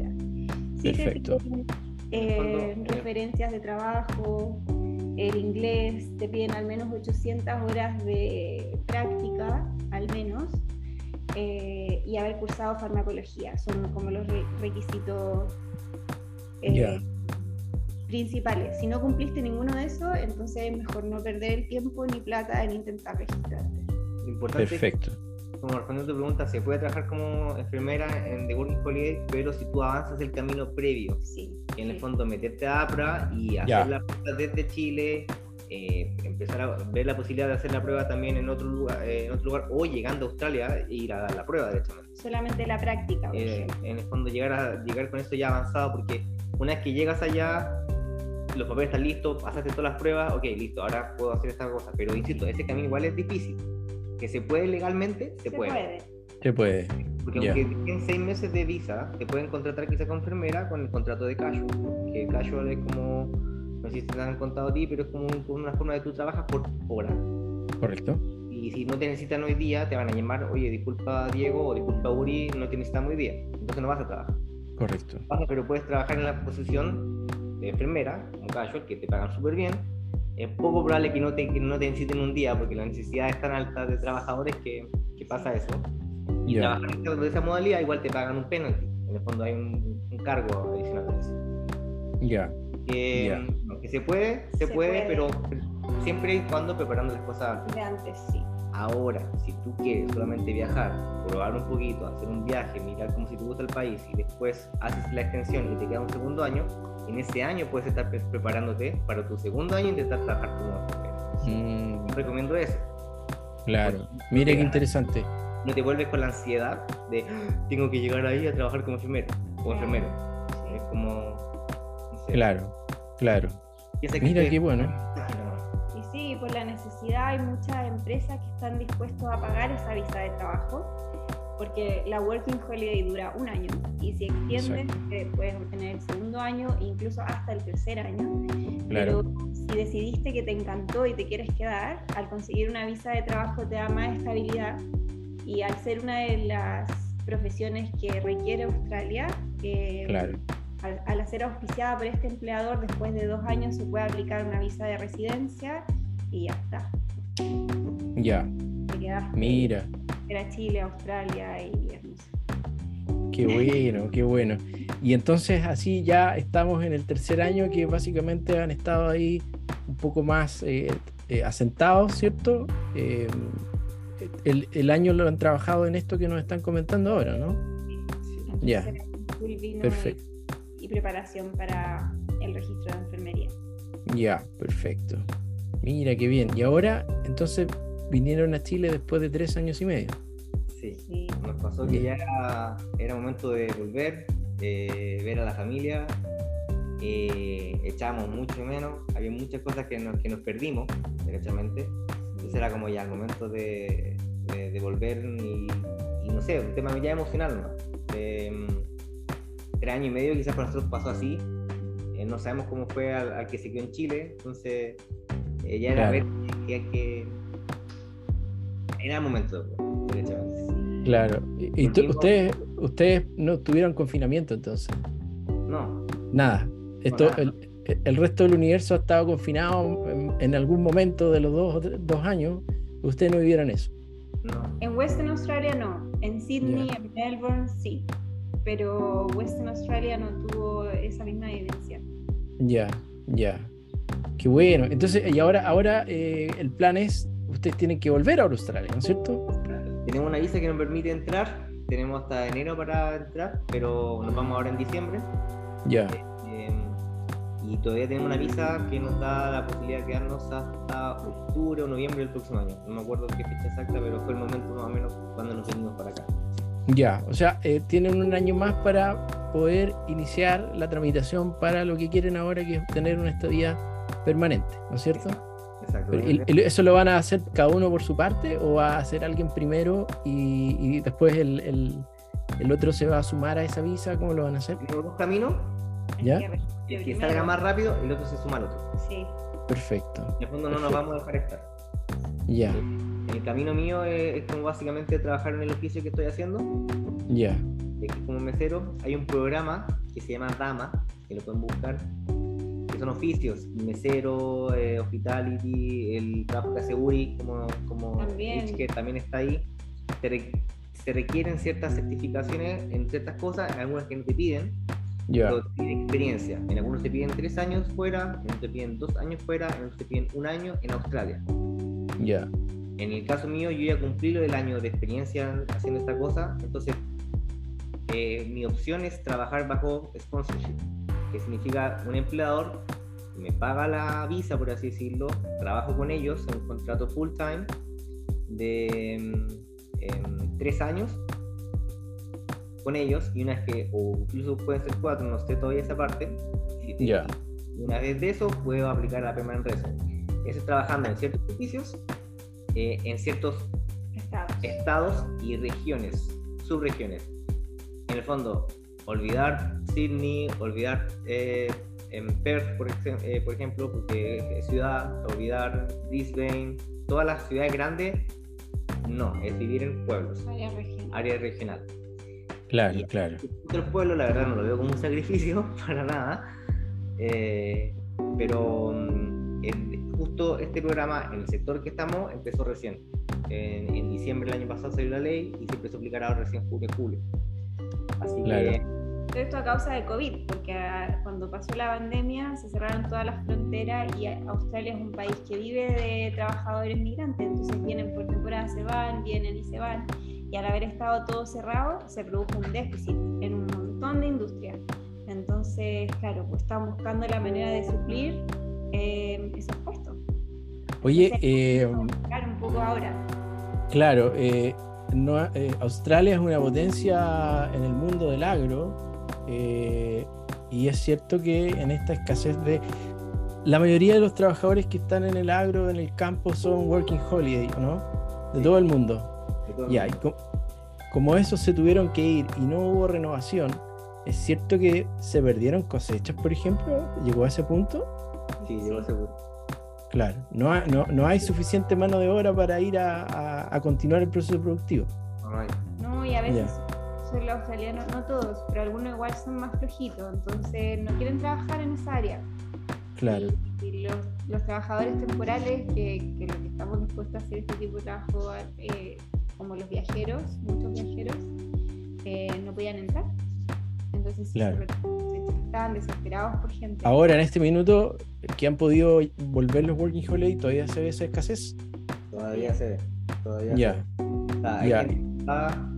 Sí te Perfecto. piden, eh, referencias de trabajo, el inglés, te piden al menos 800 horas de práctica, al menos, eh, y haber cursado farmacología. Son como los re- requisitos eh, Ya. principales. Si no cumpliste ninguno de esos, entonces es mejor no perder el tiempo ni plata en intentar registrarte. Importante Perfecto. como respondiendo a tu pregunta, se puede trabajar como enfermera en The Working Holiday, pero si tú avanzas el camino previo, Sí. en el sí. fondo meterte a APRA y hacer Ya. la prueba desde Chile, eh, empezar a ver la posibilidad de hacer la prueba también en otro lugar, eh, en otro lugar o llegando a Australia e ir a dar la prueba derechamente. Solamente la práctica. Eh, en el fondo llegar, a, llegar con esto ya avanzado, porque una vez que llegas allá, los papeles están listos, pasaste todas las pruebas, ok, listo, ahora puedo hacer esta cosa. Pero insisto, ese camino igual es difícil. Que se puede legalmente, se, Se puede. puede. Se puede. Porque aunque tienen seis meses de visa, te pueden contratar quizá como enfermera con el contrato de casual. Que casual es como, no sé si te han contado a ti, pero es como un- una forma de tú trabajas por hora. Correcto. Y si no te necesitan hoy día, te van a llamar, oye, disculpa Diego o disculpa Uri, no te necesitamos hoy día. Entonces no vas a trabajar. Correcto. Pero puedes trabajar en la posición de enfermera, como casual, que te pagan súper bien. Es poco probable que no, te, que no te necesiten un día, porque la necesidad es tan alta de trabajadores que, que pasa eso. Y Ya. trabajar en esa- de esa modalidad igual te pagan un penalty. En el fondo hay un, un cargo adicional de eso. Ya. Que, no, que se puede, se, Se puede, puede. pero siempre y cuando preparando las cosas antes. De antes, sí. Ahora, si tú quieres solamente viajar, probar un poquito, hacer un viaje, mirar como si te gusta el país y después haces la extensión y te queda un segundo año, en ese año puedes estar pre- preparándote para tu segundo año e intentar trabajar como. Mm, recomiendo eso. claro. Mire qué interesante. No te vuelves con la ansiedad de "Ah, tengo que llegar ahí a trabajar como enfermero o enfermero. Es como. No sé, Claro. Claro. Mira qué bueno. [laughs] Por la necesidad hay muchas empresas que están dispuestos a pagar esa visa de trabajo, porque la Working Holiday dura un año y si extiendes Exacto. eh, puedes obtener el segundo año e incluso hasta el tercer año. Claro. Pero si decidiste que te encantó y te quieres quedar, al conseguir una visa de trabajo te da más estabilidad y al ser una de las profesiones que requiere Australia, eh, Claro. al, al ser auspiciada por este empleador, después de dos años se puede aplicar una visa de residencia y ya está. Ya. Quedaste Mira. Era Chile, Australia y. Qué bueno, qué bueno. Y entonces así ya estamos en el tercer año que básicamente han estado ahí un poco más eh, eh, asentados, ¿cierto? Eh, el, el año lo han trabajado en esto que nos están comentando ahora, ¿no? Entonces, Ya. Y, preparación para el registro de enfermería. Ya, perfecto. Mira qué bien. Y ahora, entonces, vinieron a Chile después de tres años y medio. Sí. Sí. Nos pasó que ya era, era momento de volver, eh, ver a la familia. eh, echábamos mucho menos, había muchas cosas que nos, que nos perdimos, derechamente. Entonces era como ya el momento de, de, de volver y, y no sé, un tema ya emocional, ¿no? De, mm, tres años y medio quizás para nosotros pasó así. eh, no sabemos cómo fue al, al que se quedó en Chile, entonces ya era Claro. que, que era el momento, derechamente. Claro. Y, y tú- ustedes, ustedes no tuvieron confinamiento entonces. No, Nada. Esto, nada. el, el resto del universo ha estado confinado en, en algún momento de los dos, dos años. Ustedes no vivieron eso. no. En Western Australia no, en Sydney, Ya. en Melbourne sí, pero Western Australia no tuvo esa misma evidencia. Ya, ya. Qué bueno. Entonces, y ahora, ahora eh, el plan es, ustedes tienen que volver a Australia, ¿no es cierto? Tenemos una visa que nos permite entrar, tenemos hasta enero para entrar, pero nos vamos ahora en diciembre. Ya. Eh, y todavía tenemos una visa que nos da la posibilidad de quedarnos hasta octubre o noviembre del próximo año. No me acuerdo qué fecha exacta, pero fue el momento más o menos cuando nos vinimos para acá. Ya, o sea, eh, tienen un año más para poder iniciar la tramitación para lo que quieren ahora, que es tener una estadía permanente, ¿no es cierto? Exacto. ¿Y- y ¿Eso lo van a hacer cada uno por su parte o va a hacer alguien primero y, y después el, el- el otro se va a sumar a esa visa? ¿Cómo lo van a hacer? Tenemos dos caminos, ¿Ya? el que salga más rápido, el otro se suma al otro. Sí. Perfecto. En el fondo no nos vamos a dejar estar. Ya, El camino mío es, es como básicamente trabajar en el oficio que estoy haciendo, ya, que como mesero. Hay un programa que se llama Dama, que lo pueden buscar, son oficios, mesero, eh, hospitality, el trabajo que hace Uri, como, como También. Rich, que también está ahí. Se, re- se requieren ciertas certificaciones en ciertas cosas, algunas que no te piden, ya. pero experiencia. En algunos te piden tres años fuera, en otros te piden dos años fuera, en otros te piden un año en Australia. Ya, En el caso mío, yo ya cumplí lo del año de experiencia haciendo esta cosa, entonces eh, mi opción es trabajar bajo sponsorship, que significa un empleador me paga la visa, por así decirlo, trabajo con ellos en un contrato full time de mm, em, tres años con ellos y una vez que, o incluso pueden ser cuatro, no sé todavía esa parte, si te- Ya. una vez de eso puedo aplicar la permanent resident. Eso es trabajando en ciertos servicios, eh, en ciertos Estados. estados y regiones, subregiones. En el fondo, olvidar Sydney, olvidar eh, en Perth, por, ex- eh, por ejemplo, porque es ciudad, olvidar Brisbane, todas las ciudades grandes, no, es vivir en pueblos, Área regional. área regional. claro, Y- claro. El pueblo, la verdad, no lo veo como un sacrificio [laughs] para nada. Eh, pero mm, justo este programa, en el sector que estamos, empezó recién. En, en diciembre del año pasado salió la ley y se empezó a aplicar ahora recién julio, julio. Así Claro. que esto a causa de COVID, porque ah, cuando pasó la pandemia se cerraron todas las fronteras y Australia es un país que vive de trabajadores migrantes, entonces vienen por temporada, se van, vienen y se van, y al haber estado todo cerrado se produjo un déficit en un montón de industrias. Entonces, claro, pues están buscando la manera de suplir eh, esos puestos. Oye, eh, un poco ahora. Claro, eh, no- eh, Australia es una potencia en el mundo del agro eh, y es cierto que en esta escasez de... La mayoría de los trabajadores que están en el agro, en el campo, son working holiday, ¿no? De Sí. todo el mundo. Ya, y co- como esos se tuvieron que ir y no hubo renovación, ¿es cierto que se perdieron cosechas, por ejemplo? ¿Llegó a ese punto? sí, llegó seguro. Claro, no, ha- no, no hay suficiente mano de obra para ir a, a- a continuar el proceso productivo. No hay. No, y a veces son los australianos, no todos, pero algunos igual son más flojitos, entonces no quieren trabajar en esa área. Claro. Y, y los, los trabajadores temporales, que, que lo que estamos dispuestos a hacer este tipo de trabajo, eh, como los viajeros, muchos viajeros, eh, no podían entrar. Entonces sí, Claro. se- estaban desesperados por gente. Ahora, en este minuto, que han podido volver los Working Holiday, todavía se ve esa escasez. Todavía se ve. Todavía Ya. se ve. O sea, hay Ya. gente que está-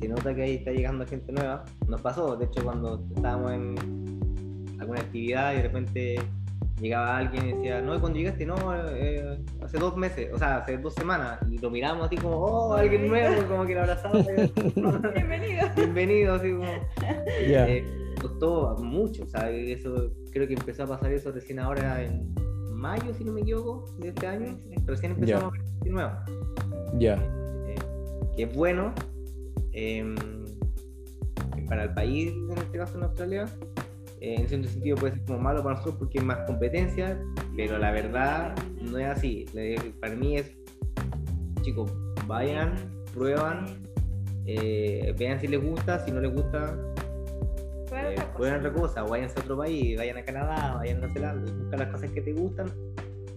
se nota que ahí está llegando gente nueva. Nos pasó, de hecho, cuando estábamos en alguna actividad y de repente llegaba alguien y decía, no, cuando llegaste, no, eh, hace dos meses, o sea, hace dos semanas, y lo miramos así como, oh, alguien nuevo, como que lo abrazamos. [laughs] Bienvenido. Bienvenido, así como. Ya. Eh, costó mucho, o sea, eso, creo que empezó a pasar eso recién ahora en mayo, si no me equivoco, de este año. Recién empezamos a ver gente nueva Ya. eh, que es bueno eh, para el país, en este caso en Australia. Eh, en cierto sentido puede ser como malo para nosotros porque es más competencia, pero la verdad no es así. Para mí es, chicos, vayan, prueban, eh, vean si les gusta, si no les gusta, eh, otra cosa. prueben otra cosa, o váyanse a otro país, vayan a Canadá, vayan a Nueva Zelanda, busca las cosas que te gustan,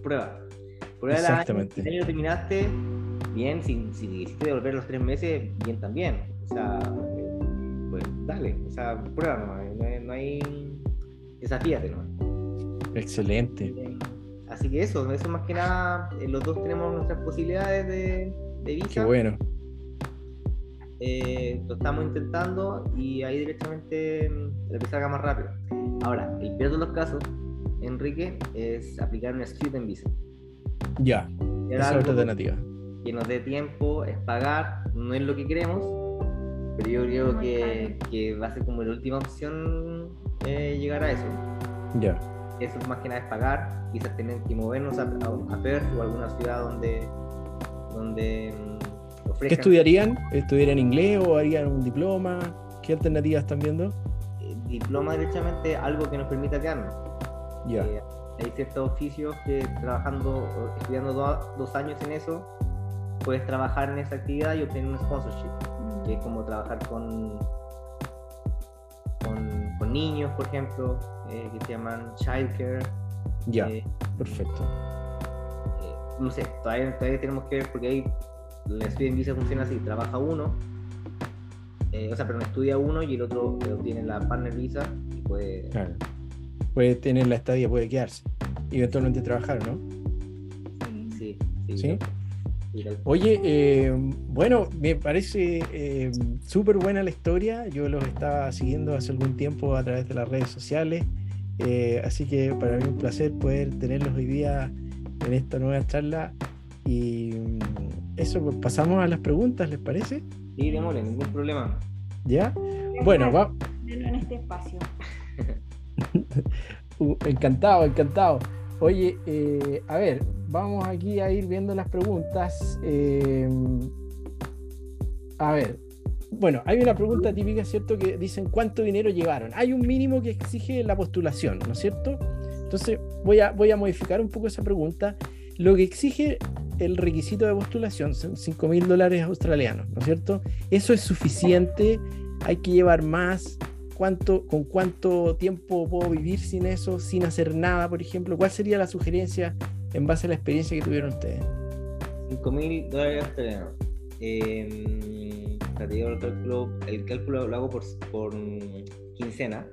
prueba. Prueba Exactamente. si el año terminaste, bien, si, si quisiste devolver los tres meses, bien también. O sea, eh, pues dale, o sea, prueba nomás, no, hay- no hay. Desafíate nomás. Excelente. Eh, así que eso, eso más que nada, eh, los dos tenemos nuestras posibilidades de, de visa. Qué bueno. Eh, lo estamos intentando y ahí directamente mm, lo que salga más rápido. Ahora, el peor de los casos, Enrique, es aplicar una student visa. Ya, esa es otra alternativa. que nos dé tiempo, es pagar, no es lo que queremos, pero yo creo que, que va a ser como la última opción eh, llegar a eso. Ya. Eso más que nada es pagar, quizás tener que movernos a, a, a Perth o a alguna ciudad donde, donde mm, ¿Qué estudiarían? ¿Estudiarían inglés o harían un diploma? ¿Qué alternativas están viendo? eh, diploma directamente, algo que nos permita quedarnos. Ya. Eh, hay ciertos oficios que trabajando, estudiando do- dos años en eso, puedes trabajar en esa actividad y obtener un sponsorship, que es como trabajar con, con, con niños, por ejemplo, eh, que se llaman childcare. Ya, eh, perfecto. eh, no sé, todavía, todavía tenemos que ver porque ahí la student visa funciona así, trabaja uno, eh, o sea, pero no estudia uno y el otro eh, obtiene la partner visa y puede... Claro. Puede tener la estadía, puede quedarse. Y eventualmente trabajar, ¿no? Sí. Sí, sí. ¿Sí? Oye, eh, bueno, me parece eh, súper buena la historia. Yo los estaba siguiendo hace algún tiempo a través de las redes sociales. Eh, así que para mí un placer poder tenerlos hoy día en esta nueva charla. Y mm, eso, pues pasamos a las preguntas, ¿les parece? Sí, démosle, ningún problema. ¿Ya? Bueno, va, en este espacio. [laughs] Uh, encantado, encantado. Oye, eh, a ver, vamos aquí a ir viendo las preguntas. Eh, a ver, bueno, hay una pregunta típica, ¿cierto? Que dicen cuánto dinero llevaron. Hay un mínimo que exige la postulación, ¿no es cierto? Entonces voy a, voy a modificar un poco esa pregunta. Lo que exige el requisito de postulación son 5 mil dólares australianos, ¿no es cierto? ¿Eso es suficiente? ¿Hay que llevar más? ¿Cuánto, ¿Con cuánto tiempo puedo vivir sin eso, sin hacer nada, por ejemplo? ¿Cuál sería la sugerencia en base a la experiencia que tuvieron ustedes? 5 mil dólares australianos. Eh, espérate, yo el cálculo, el cálculo lo hago por, por quincena.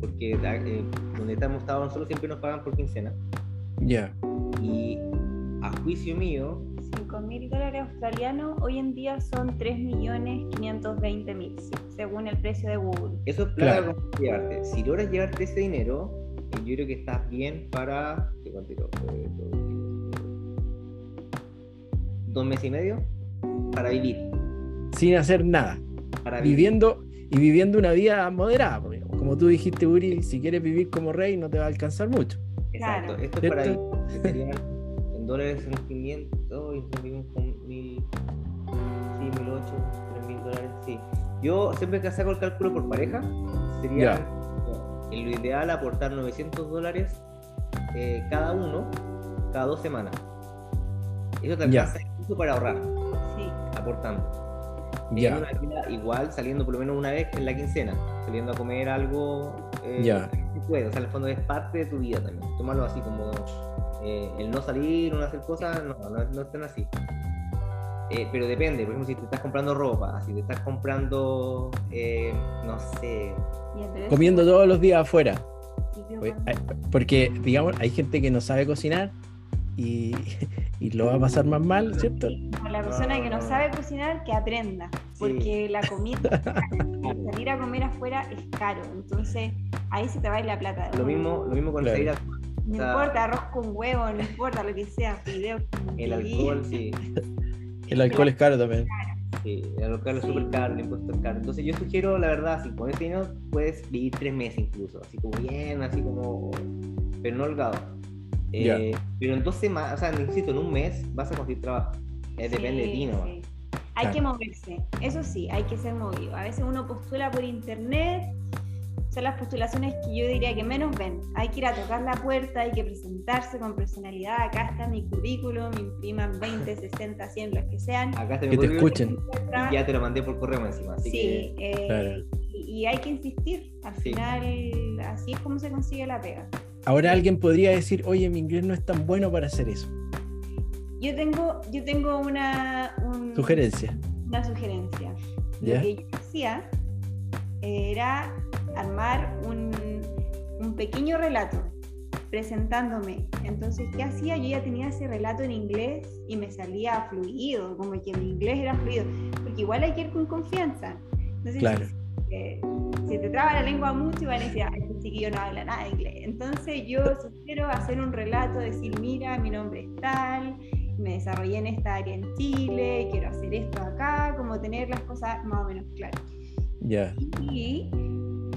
Porque eh, donde estamos estados nosotros siempre nos pagan por quincena. Ya, Y a juicio mío, 5 mil dólares australianos hoy en día son 3.520.000, sí, según el precio de Google. eso es plata Claro. que llevarte. Si logras llevarte ese dinero, eh, yo creo que estás bien para. ¿qué cuánto tiró? Dos meses y medio para vivir. sin hacer nada, Para vivir. viviendo y viviendo una vida moderada. porque, como tú dijiste, Uri, si quieres vivir como rey no te va a alcanzar mucho. Exacto, Claro. esto es para serían en dólares son 500 y son con mil, sí, 1008, 3000 dólares, sí. Yo siempre que saco el cálculo por pareja, sería en lo ideal aportar 900 dólares eh, cada uno, cada dos semanas. Eso te alcanza incluso para ahorrar, Sí. aportando. Ya. En una vida igual saliendo por lo menos una vez en la quincena, saliendo a comer algo. Eh, Ya. si puedes, o sea, en el fondo es parte de tu vida también. Tómalo así como eh, el no salir, no hacer cosas, no, no, no estén así. Eh, pero depende, por ejemplo, si te estás comprando ropa, si te estás comprando, eh, no sé, Comiendo todos los días afuera. Porque, digamos, hay gente que no sabe cocinar y, [laughs] y lo va a pasar más mal, ¿cierto? Como la persona que no sabe cocinar, que aprenda, porque la comida [laughs] salir a comer afuera es caro, entonces ahí se te va a ir la plata. lo mismo, lo mismo con Claro. salir a- No o sea- importa, arroz con huevo, no importa lo que sea, con el alcohol, sí. [laughs] El alcohol es caro también. Sí, el alcohol es súper caro, el impuesto es caro. Entonces yo sugiero, la verdad, si con ese dinero puedes vivir tres meses incluso, así como bien, así como, pero no holgado. Eh, Pero en dos semanas, o sea, necesito en un mes vas a conseguir trabajo. Eh, depende de Sí, ti, ¿no? sí. Hay que moverse, eso sí, hay que ser movido. A veces uno postula por internet, son las postulaciones que yo diría que menos ven. Hay que ir a tocar la puerta, hay que presentarse con personalidad. Acá está mi currículum, me impriman 20, 60, 100, los que sean. Acá está mi Que te currículum, escuchen. y Ya te lo mandé por correo encima, así Sí, que eh, Claro. y, y hay que insistir. Al Sí. final, así es como se consigue la pega. Ahora alguien podría decir, oye, mi inglés no es tan bueno para hacer eso. Yo tengo, yo tengo una, un- Sugerencia. una sugerencia. ¿Ya? Lo que yo hacía era armar un, un pequeño relato presentándome. Entonces, ¿qué hacía? Yo ya tenía ese relato en inglés y me salía fluido, como que mi inglés era fluido, porque igual hay que ir con confianza. Entonces, claro. Si, te traba la lengua mucho, y van a decir, ay, este chiquillo no habla nada de inglés. Entonces, yo sugiero hacer un relato, decir, mira, mi nombre es tal, me desarrollé en esta área en Chile, quiero hacer esto acá, como tener las cosas más o menos claras. Ya. Y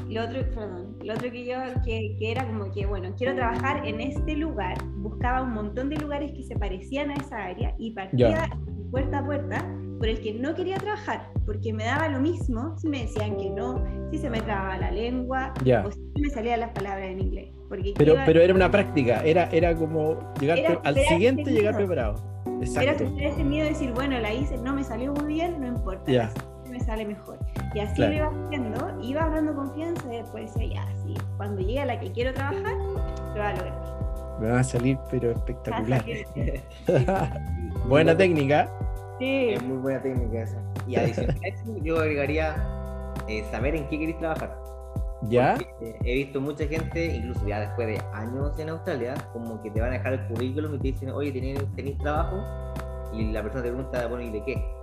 lo otro, perdón, lo otro que yo, que, que, era como que, bueno, quiero trabajar en este lugar, buscaba un montón de lugares que se parecían a esa área y partía puerta a puerta por el que no quería trabajar, porque me daba lo mismo si me decían que no, si se me trababa la lengua o si me salían las palabras en inglés. Porque pero, pero era una práctica, era, era como llegar al siguiente llegar preparado. Exacto. Era ese miedo de decir, bueno, la hice, no me salió muy bien, no importa. Ya me sale mejor. Y así lo iba haciendo, iba agarrando confianza y después decía, ya, sí, cuando llegue a la que quiero trabajar, lo va a lograr. Me va a salir, pero espectacular. [laughs] buena técnica. Sí. Es muy buena técnica esa. Y adicional a eso, yo agregaría eh, saber en qué queréis trabajar. ¿Ya? Eh, he visto mucha gente, incluso ya después de años en Australia, como que te van a dejar el currículum y te dicen, oye, ¿tenéis trabajo? Y la persona te pregunta, bueno, ¿y de qué?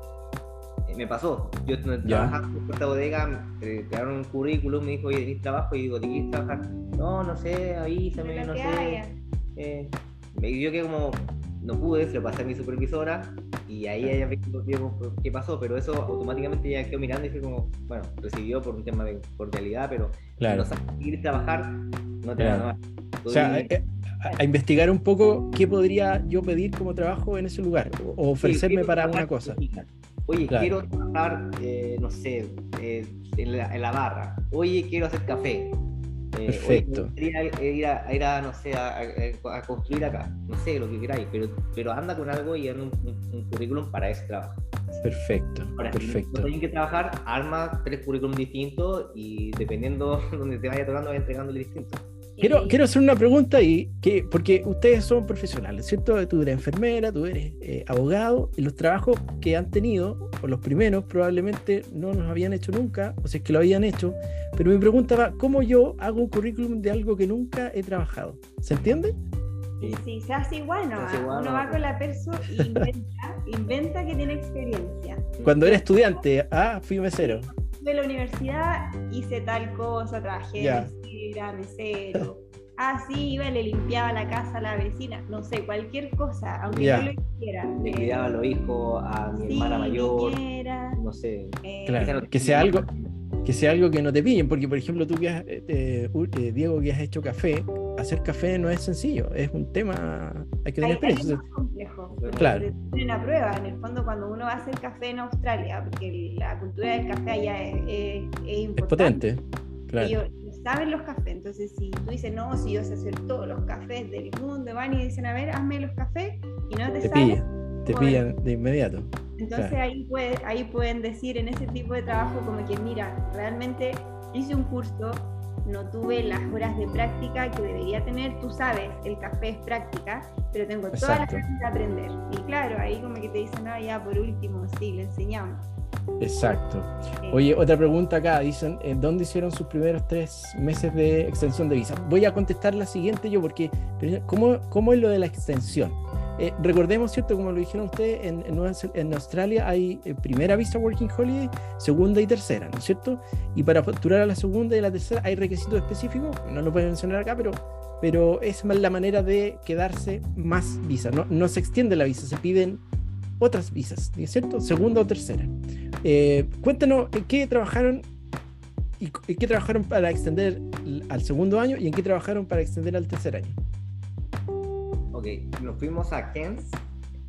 me pasó. Yo trabajaba en esta bodega, te crearon un currículum, me dijo, oye, ¿tenés trabajo? Y digo, ¿de qué trabajar? No, no sé, avísame, no sé. Eh, yo que como no pude, se lo pasé a mi supervisora y ahí ella vio qué pasó, pero eso automáticamente ya quedó mirando y fue como, bueno, recibió por un tema de cordialidad, pero claro. no sabes ir trabajar, no te claro. O sea, eh, a, investigar un poco qué podría yo pedir como trabajo en ese lugar o ofrecerme para alguna cosa. Oye, quiero trabajar, eh, no sé, eh, en, la, barra. Oye, quiero hacer café. Eh, Perfecto. Oye, ir, a, ir, a, no sé, a, construir acá. No sé, lo que queráis, pero, pero anda con algo y anda un, currículum para ese trabajo. Perfecto. Ahora, perfecto. Si no que trabajar, arma tres currículums distintos y dependiendo [laughs] donde te vaya tocando, vas entregándole distinto. Quiero, quiero hacer una pregunta y que, porque ustedes son profesionales, ¿cierto? Tú eres enfermera, tú eres eh, abogado, y los trabajos que han tenido, o los primeros, probablemente no nos habían hecho nunca, o si es que lo habían hecho, pero mi pregunta va, ¿cómo yo hago un currículum de algo que nunca he trabajado? ¿Se entiende? Sí, sí, se hace igual, ¿no? Uno va con la persona e inventa, inventa que tiene experiencia. Cuando era estudiante, ah, fui mesero. De la universidad hice tal cosa, trabajé era mesero. Ah, sí, iba le limpiaba la casa a la vecina. No sé, cualquier cosa, aunque no lo hiciera. Le cuidaba a los hijos, a mi hermana mayor. No sé. Eh, claro, que sea algo que sea algo que no te pillen, porque por ejemplo tú que has, eh, eh, Diego que has hecho café, hacer café no es sencillo, es un tema, hay que tener experiencia. Es más complejo, claro. una prueba, en el fondo cuando uno a hacer café en Australia, porque la cultura del café allá es, es, es importante. Es potente, claro saben los cafés. Entonces, si tú dices, no, si yo sé hacer todos los cafés del mundo, van y dicen, a ver, hazme los cafés y no te, te Pillan, te pillan de inmediato. Entonces ahí, puede, ahí pueden decir en ese tipo de trabajo como que, mira, realmente hice un curso, no tuve las horas de práctica que debería tener, tú sabes, el café es práctica, pero tengo todas las horas de aprender. Y claro, ahí como que te dicen, ah, ya por último, sí, le enseñamos. Exacto. Oye, otra pregunta acá. Dicen, ¿en dónde hicieron sus primeros tres meses de extensión de visa? Voy a contestar la siguiente yo, porque ¿cómo, cómo es lo de la extensión? Eh, recordemos, ¿cierto? Como lo dijeron ustedes, en, en, Australia hay eh, primera visa Working Holiday, segunda y tercera, ¿no es cierto? Y para facturar a la segunda y la tercera hay requisitos específicos, no lo pueden mencionar acá, pero, pero es la manera de quedarse más visa. No, no se extiende la visa, se piden otras visas, ¿cierto? Segunda o tercera. Eh, cuéntanos en qué trabajaron y en qué trabajaron para extender al segundo año y en qué trabajaron para extender al tercer año. Ok, nos fuimos a Cairns,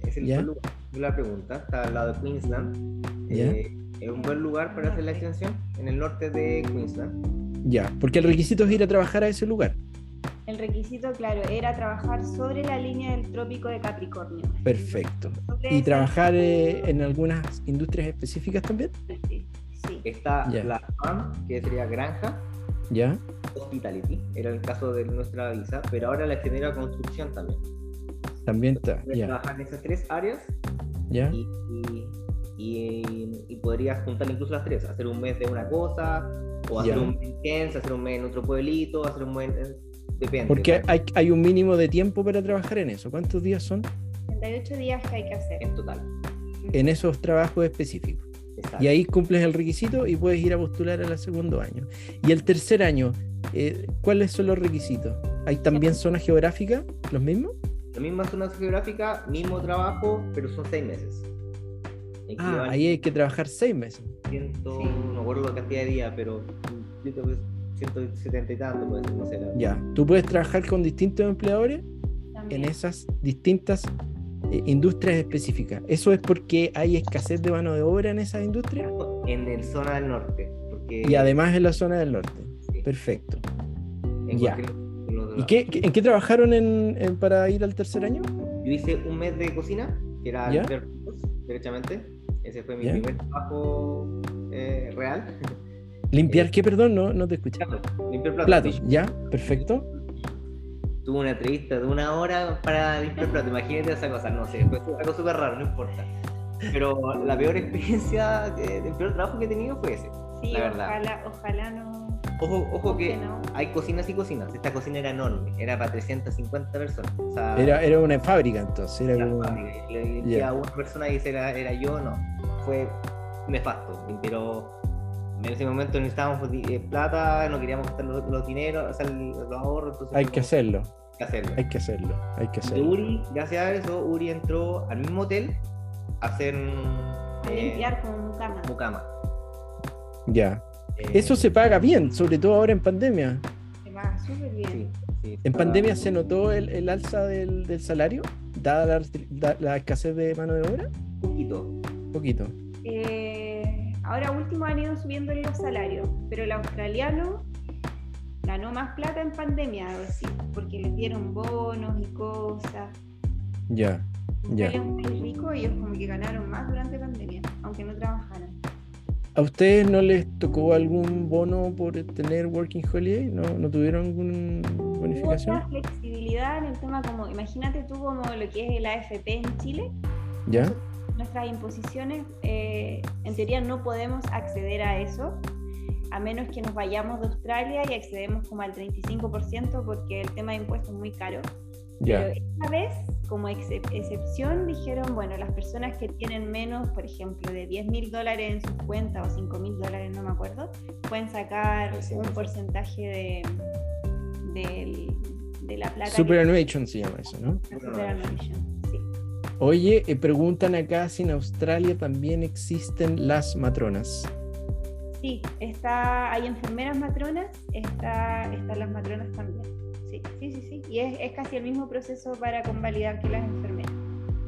es el lugar, la pregunta, está al lado de Queensland. Eh, es un buen lugar para hacer la extensión en el norte de Queensland. Ya, porque el requisito es ir a trabajar a ese lugar. El requisito, claro, era trabajar sobre la línea del trópico de Capricornio. Perfecto. ¿Y trabajar eh, en algunas industrias específicas también? Sí. sí. Está la farm, que sería granja. Ya. Hospitality, era el caso de nuestra visa, pero ahora la genera construcción también. También está. Ya. Trabajar en esas tres áreas. Ya. Y, y, podrías juntar incluso las tres, hacer un mes de una cosa, o hacer un mes en hacer un mes en otro pueblito, hacer un mes depende. Porque hay, hay un mínimo de tiempo para trabajar en eso. ¿Cuántos días son 38 días que hay que hacer. en total. en esos trabajos específicos? Exacto. Y ahí cumples el requisito y puedes ir a postular al segundo año. Y el tercer año, eh, ¿cuáles son los requisitos? ¿Hay también zonas geográficas, los mismos? La misma zona geográfica, mismo trabajo, pero son seis meses. Ah, ahí hay que trabajar seis meses. a ciento- Sí. no me acuerdo la cantidad de días, pero yo creo que 170 y tanto, puede ser, no sé. Ya. Tú puedes trabajar con distintos empleadores También. en esas distintas eh, industrias específicas. ¿Eso es porque hay escasez de mano de obra en esas industrias? En el zona del norte. Porque Y además en la zona del norte. sí, Perfecto. en ya. cualquier- ¿Y qué, qué- en qué trabajaron en- en- para ir al tercer año? Yo hice un mes de cocina, que era ¿Ya? limpiar platos, derechamente. Ese fue mi ¿Ya? primer trabajo eh, real. ¿Limpiar Eh, qué, perdón? No, no te escuché. Limpiar platos. Platos, ¿ya? Perfecto. Tuve una entrevista de una hora para limpiar platos. Imagínate esa cosa, no sé, fue algo súper raro, no importa. Pero la peor experiencia, eh, el peor trabajo que he tenido fue ese. Sí, la verdad. ojalá, ojalá no. Ojo, ojo que no. hay cocinas y cocinas. Esta cocina era enorme, era para 350 personas. O sea, Era, era una fábrica entonces. Era la como... fábrica. Y Le a una persona y era, era yo, no. Fue nefasto. Pero en ese momento necesitábamos di- eh, plata, no queríamos gastar los, los dineros, o sea, los ahorros. Entonces Hay que hacerlo. hay que hacerlo. Hay que hacerlo. Hay que hacerlo. Uri, gracias a eso, Uri entró al mismo hotel a hacer A eh, limpiar como un cama. mucama. Ya. Eh, Eso se paga bien, sobre todo ahora en pandemia. Se va súper bien. sí, sí, ¿En pandemia se notó el, el alza del, del salario? Dada la, da- la escasez de mano de obra? Un poquito. poquito. Eh, ahora último han ido subiendo los salarios, pero el australiano ganó más plata en pandemia, decir, porque les dieron bonos y cosas. Ya. Ya. Australia es un país rico y ellos como que ganaron más durante pandemia, aunque no trabajaran. ¿A ustedes no les tocó algún bono por tener Working Holiday? ¿No, no tuvieron alguna bonificación? flexibilidad en el tema como, imagínate tú como lo que es el AFP en Chile, ¿Ya? nuestras imposiciones, eh, en teoría no podemos acceder a eso, a menos que nos vayamos de Australia y accedemos como al 35% porque el tema de impuestos es muy caro. Pero esta vez, como excep- excepción, dijeron, bueno, las personas que tienen menos, por ejemplo, de 10 mil dólares en su cuenta o 5 mil dólares, no me acuerdo, pueden sacar un porcentaje de, de la plata. que- Superannuation se llama eso, ¿no? superannuation, sí. Oye, eh, preguntan acá si en Australia también existen las matronas. Sí, está, hay enfermeras matronas, está, están las matronas también. Sí, sí, sí, sí. Y es, es casi el mismo proceso para convalidar que las enfermeras.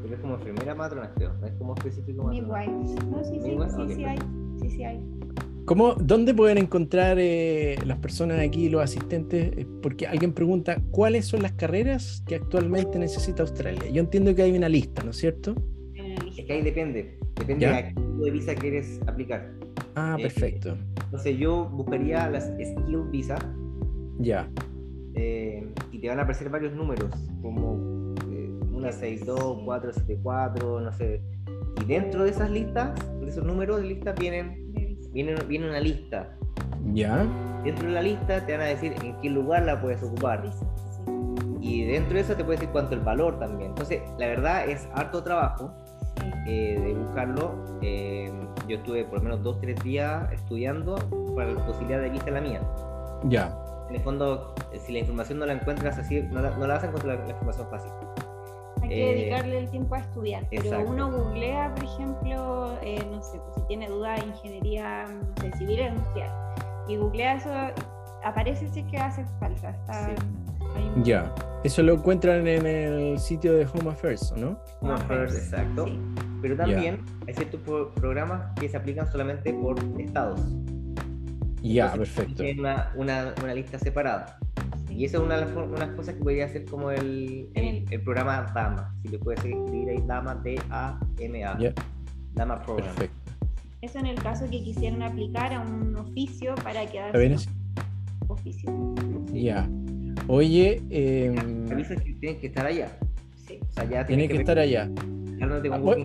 Pero es como enfermera matrona, creo. No es como específico matrona. Midwives. No, sí, sí, Midwife, sí, ok, sí hay. Sí, sí hay. ¿Cómo, ¿Dónde pueden encontrar eh, las personas aquí, los asistentes? Eh, Porque alguien pregunta, ¿cuáles son las carreras que actualmente necesita Australia? Yo entiendo que hay una lista, ¿no es cierto? Es que ahí depende. Depende ¿Ya? de qué tipo de visa quieres aplicar. Ah, Eh, perfecto. Entonces yo buscaría las Skill Visa Ya. Eh, y te van a aparecer varios números, como eh, una 62, 474, no sé. Y dentro de esas listas, de esos números de listas, vienen, viene, viene una lista. Ya. Dentro de la lista te van a decir en qué lugar la puedes ocupar. Y dentro de eso te puede decir cuánto el valor también. Entonces, la verdad es harto trabajo eh, de buscarlo. Eh, yo estuve por lo menos dos, tres días estudiando para la posibilidad de visa la mía. Ya. En el fondo, eh, si la información no la encuentras así, no la, no la vas a encontrar la, la información fácil. Hay que Eh, dedicarle el tiempo a estudiar. Pero exacto. uno googlea, por ejemplo, eh, no sé, pues, si tiene duda de ingeniería no sé, civil o industrial, y googlea eso, aparece si es que hace falta. Está, Sí. un- Ya. Eso lo encuentran en el sitio de Home Affairs, ¿no? Home Affairs, exacto. Sí. Pero también hay ciertos pro- programas que se aplican solamente por estados. Ya, Entonces, perfecto. Tienen una, una, una lista separada. Y esa es una de las, unas cosas que podría ser como el, el, el programa DAMA. Si le puedes escribir ahí DAMA, D-A-M-A. DAMA Program. perfecto. Eso en el caso que quisieran aplicar a un oficio para ¿Está quedarse bien con así? oficio. Ya. Oye, em, Me avisas que tienes que estar allá. Sí. O sea, ya tiene tienes que estar allá. Ah.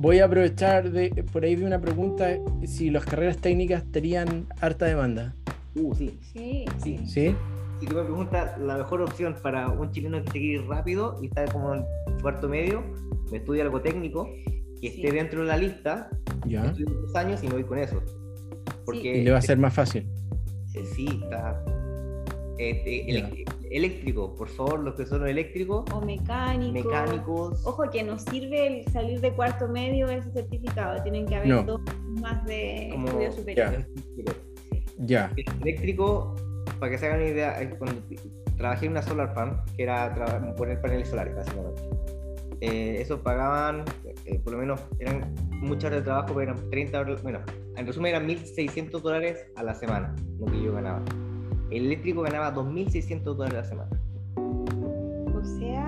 Voy a aprovechar de, por ahí vi una pregunta, si las carreras técnicas tenían harta demanda. Uh, sí. Sí, Sí. ¿Sí? si tú me preguntas la mejor opción para un chileno que quiere ir rápido y está como en cuarto medio, me estudia algo técnico, que esté dentro de la lista, Ya. estudio dos años y me voy con eso. Porque Y le va a ser más fácil. Sí, está. eh, eh, Ya. Elec- eléctrico, por favor, los que son eléctricos, O mecánico. mecánicos. Ojo que no sirve el salir de cuarto medio ese certificado, tienen que haber No. dos más de Como- estudio superior. Ya. Eléctrico, para que se hagan una idea, cuando trabajé en una solar farm, que era poner paneles solares, básicamente. Eh, esos pagaban, eh, por lo menos, eran muchas horas de trabajo, pero eran 30 horas, bueno, en resumen eran 1.600 dólares a la semana, lo que yo ganaba. El eléctrico ganaba 2.600 dólares a la semana. O sea,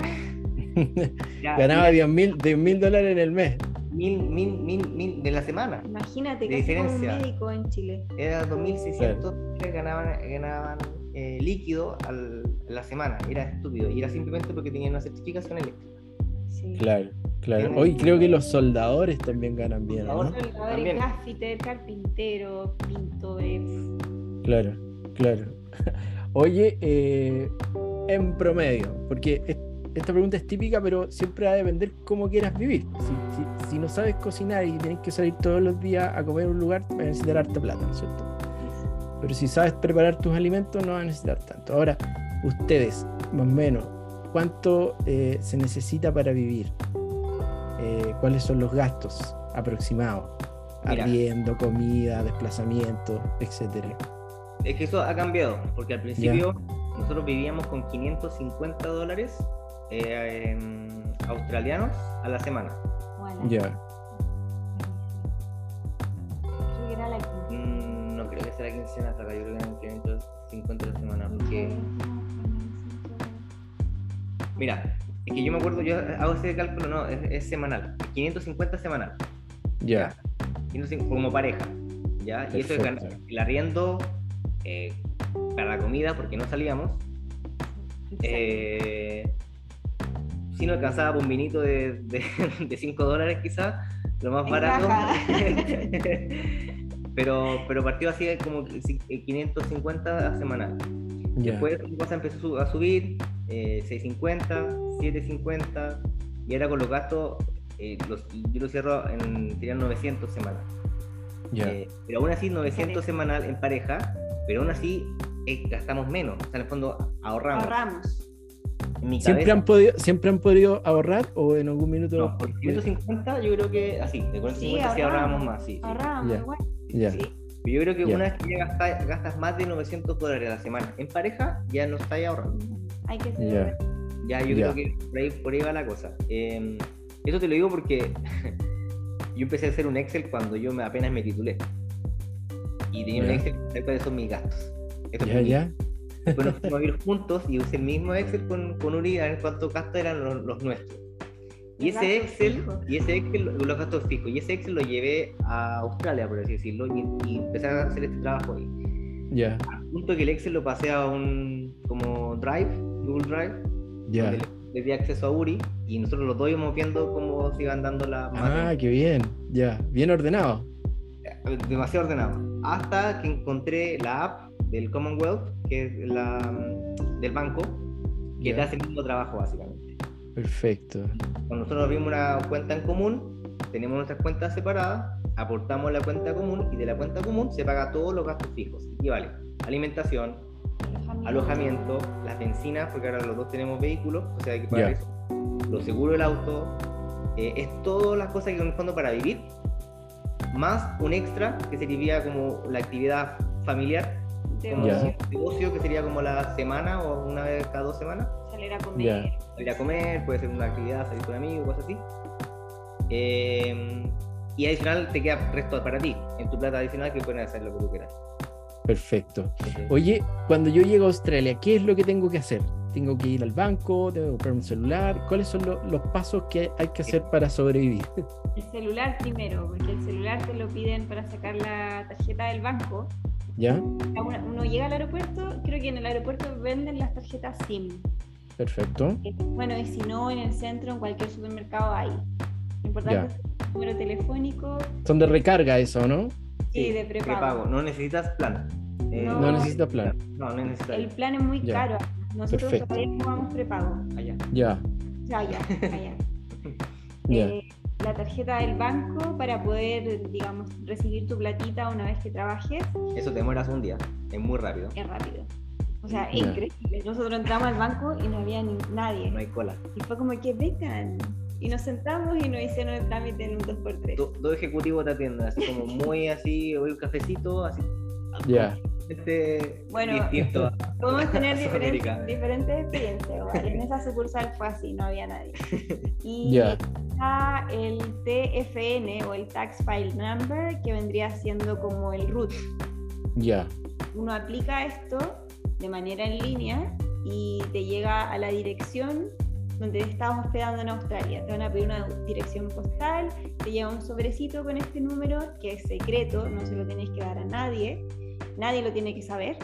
[laughs] Ya, Ganaba 10 mil dólares en el mes. mil, mil, mil, mil de la semana. imagínate De que es un diferencia. médico en Chile. Era 2.600 que ganaban, ganaban eh, líquido al- a la semana. Era estúpido. Y era simplemente porque tenían una certificación eléctrica. Sí. Claro, claro. Hoy creo que los soldadores también ganan bien, ¿no? Soldadores. Soldadores, También. gaffiter, carpintero, pintores. Claro, claro. [laughs] Oye, eh, en promedio, porque es- esta pregunta es típica, pero siempre va a depender cómo quieras vivir. Si, si- si no sabes cocinar y tienes que salir todos los días a comer a un lugar, vas a necesitar harta plata, ¿no es cierto? Pero si sabes preparar tus alimentos, no vas a necesitar tanto. Ahora, ustedes, más o menos, ¿cuánto eh, se necesita para vivir? Eh, ¿Cuáles son los gastos aproximados? Mira. Arriendo, comida, desplazamiento, etcétera. Es que eso ha cambiado, porque al principio nosotros vivíamos con 550 dólares eh, australianos a la semana. Ya. creo que era la. Mm, no creo que sea la quincena hasta acá, yo creo que eran 550 a la semana. Porque, mira, es que yo me acuerdo, yo hago ese cálculo, no, es, es semanal, 550 semanal. Ya. 550 como pareja, ¿ya? Y eso es el arriendo eh, para la comida, porque no salíamos. Eh, si no alcanzaba un vinito de 5 [laughs] dólares quizás, lo más barato. [laughs] pero, pero partió así como eh, 550 a semanal. Después la cosa empezó a su- a subir, eh, 650, 750, y ahora con los gastos, eh, los- yo lo cierro en serían 900 semanal. ya. Eh, pero aún así 900 Pareja. semanal en pareja, pero aún así eh, gastamos menos, o sea, en el fondo ahorramos. Ahorramos. ¿Siempre, han podido, ¿Siempre han podido ahorrar o en algún minuto? no, por 150 yo creo que así, de 450 sí, ahorramos. ahorrábamos más, sí. sí. Ahorramos, igual. Ya. Sí. Pero yo creo que una vez que ya gastas, gastas más de 900 dólares a la semana en pareja, ya no estáis ahorrando. Hay que ser Ya. Ya, yo Ya. creo que por ahí, por ahí va la cosa. Eh, eso te lo digo porque [laughs] yo empecé a hacer un Excel cuando yo me, apenas me titulé. Y tenía un. Excel de cuáles son mis gastos. Eso ya. Después nos fuimos a vivir juntos y usé el mismo Excel con, con Uri a ver cuántos gastos eran los, los nuestros. Y ese Excel, y ese Excel, los gastos fijos, y ese Excel lo llevé a Australia, por así decirlo, y, y empecé a hacer este trabajo ahí. Ya. Al punto que el Excel lo pasé a un como Drive, Google Drive, Ya. donde le, le di acceso a Uri, y nosotros los dos íbamos viendo cómo se iban dando las Ah, qué bien. Ya. Bien ordenado. demasiado ordenado. Hasta que encontré la app del Commonwealth, que es la mm, del banco, que Ya. te hace el mismo trabajo básicamente. Perfecto. Cuando nosotros abrimos una cuenta en común, tenemos nuestras cuentas separadas, aportamos la cuenta común y de la cuenta común se paga todos los gastos fijos. Y vale, alimentación, alojamiento, las bencinas, porque ahora los dos tenemos vehículos, o sea hay que pagar Ya. eso, lo seguro del auto, eh, es todas las cosas que en el fondo para vivir, más un extra que sería como la actividad familiar, De como Ya. negocio que sería como la semana o una vez cada dos semanas salir a comer. Salir a comer, puede ser una actividad, salir con amigos, cosas así. Eh, y adicional te queda resto para ti, en tu plata adicional que puedes hacer lo que tú quieras. Perfecto. Oye, cuando yo llego a Australia, ¿qué es lo que tengo que hacer? ¿Tengo que ir al banco? ¿Tengo que comprar un celular? ¿Cuáles son lo- los pasos que hay que hacer para sobrevivir? El celular primero, porque el celular te lo piden para sacar la tarjeta del banco. ¿Ya? Uno, uno llega al aeropuerto, creo que en el aeropuerto venden las tarjetas SIM. Perfecto. Eh, Bueno, y si no, en el centro, en cualquier supermercado hay. Lo importante Ya. es el número telefónico Son de recarga eso, ¿no? y de prepago. No necesitas plan. Eh, No. No necesita plan. No, no es El plan es muy Ya. caro. Nosotros Perfecto. todavía no vamos prepago. Allá. Ya, Ya, [laughs] ya, ya. ya. Eh, la tarjeta del banco para poder, digamos, recibir tu platita una vez que trabajes Eso te demoras un día. Es muy rápido. es rápido. O sea, es increíble. Nosotros entramos al banco y no había ni nadie. No hay cola. Y fue como que vengan. Y nos sentamos y nos hicieron el trámite en un 2x3. Do- Dos ejecutivos te atienden, así como muy así, hoy un cafecito, así. Ya. Este, Bueno, distinto Podemos tener diferentes, diferentes experiencias. igual. En esa sucursal fue así, no había nadie. [laughs] Y Ya. está el TFN o el Tax File Number, que vendría siendo como el root. Ya. Uno aplica esto de manera en línea y te llega a la dirección donde te estabas hospedando en Australia. Te van a pedir una dirección postal, te llega un sobrecito con este número que es secreto, no se lo tenéis que dar a nadie, nadie lo tiene que saber.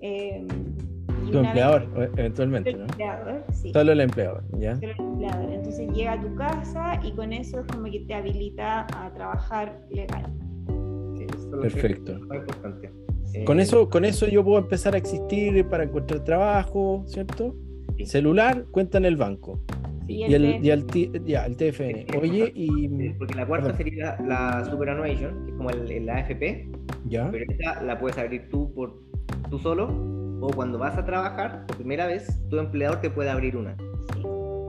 Eh, Tu vez- empleador, o- eventualmente, ¿no? empleador, sí. Solo el empleador, ¿ya? Solo el empleador. Entonces llega a tu casa y con eso es como que te habilita a trabajar legal. Sí, eso Perfecto. importante. Eh, Con eso, con eso yo puedo empezar a existir para encontrar trabajo, ¿cierto? Celular, cuenta en el banco. Y Y el, TF y el, ya, el TFN. Oye, y. Porque la cuarta Perdón. sería la, la Superannuation, que es como el, el AFP, Ya, pero esta la puedes abrir tú por tú solo, o cuando vas a trabajar por primera vez, tu empleador te puede abrir una. sí.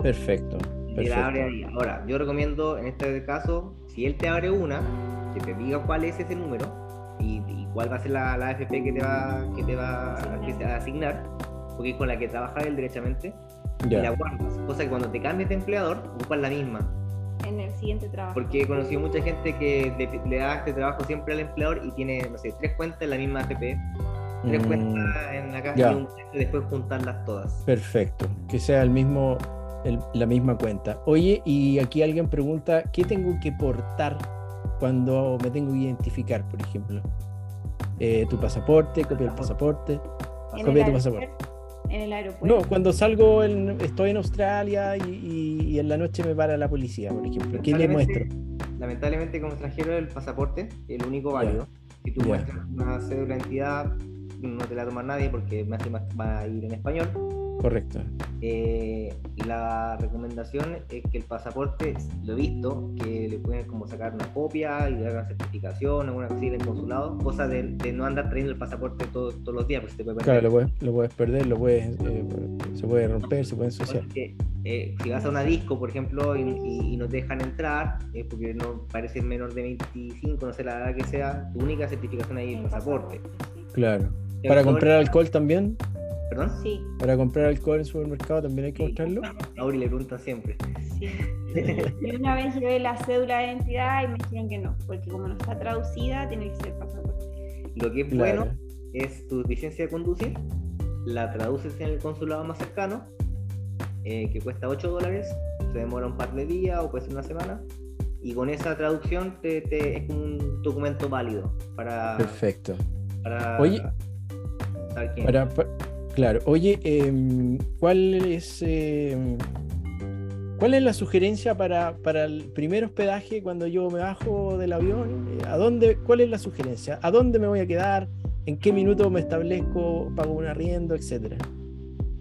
perfecto. Y la abre ahí. Ahora, yo recomiendo en este caso, si él te abre una, que te diga cuál es ese número y, y cuál va a ser la, la AFP que te va, que te va a, que se va a asignar, porque es con la que trabajas él derechamente, y la guardas. Cosa que cuando te cambies de empleador, ocupas la misma. En el siguiente trabajo. Porque he conocido mucha gente que le, le da este trabajo siempre al empleador y tiene, no sé, tres cuentas en la misma AFP, tres Mm, cuentas en la casa ya. y un y después juntarlas todas. perfecto. Que sea el mismo, el- la misma cuenta. Oye, y aquí alguien pregunta: ¿qué tengo que portar cuando me tengo que identificar, por ejemplo? Eh, tu pasaporte, copia del pasaporte. Copia el tu pasaporte. En el aeropuerto. No, cuando salgo, en- estoy en Australia y, y- y en la noche me para la policía, por ejemplo. ¿Qué le muestro? Lamentablemente, como extranjero, el pasaporte es el único válido. Si tú muestras una cédula de identidad, no te la toma nadie porque más va a ir en español. Correcto. Eh, la recomendación es que el pasaporte, lo he visto, que le pueden como sacar una copia y dar una certificación, alguna cosa así consulado, cosa de, de no andar trayendo el pasaporte todo- todos los días, porque se te puede perder. Claro, lo puedes, lo puedes perder, lo puedes, eh, se puede romper, se puede ensuciar. Porque, eh, si vas a una disco, por ejemplo, y, y- y no te dejan entrar, porque no parece menor de 25, no sé la edad que sea, tu única certificación ahí es el pasaporte. Claro. Para comprar alcohol también, ¿Perdón? Sí, para comprar alcohol en el supermercado también hay que Sí. mostrarlo. A [laughs] Uri le preguntan siempre. sí. Y una vez llevé la cédula de identidad y me dijeron que no, porque como no está traducida, tiene que ser pasaporte. Lo que es Claro. bueno es tu licencia de conducir, la traduces en el consulado más cercano, eh, que cuesta 8 dólares, se demora un par de días o puede ser una semana, y con esa traducción te, te- es un documento válido para, Perfecto. para Oye, saber quién Para, pa- claro, oye, em, ¿cuál es em, cuál es la sugerencia para, para el primer hospedaje cuando yo me bajo del avión? Eh, ¿A dónde, cuál es la sugerencia? ¿A dónde me voy a quedar? ¿En qué minuto me establezco? ¿Pago un arriendo? Etcétera.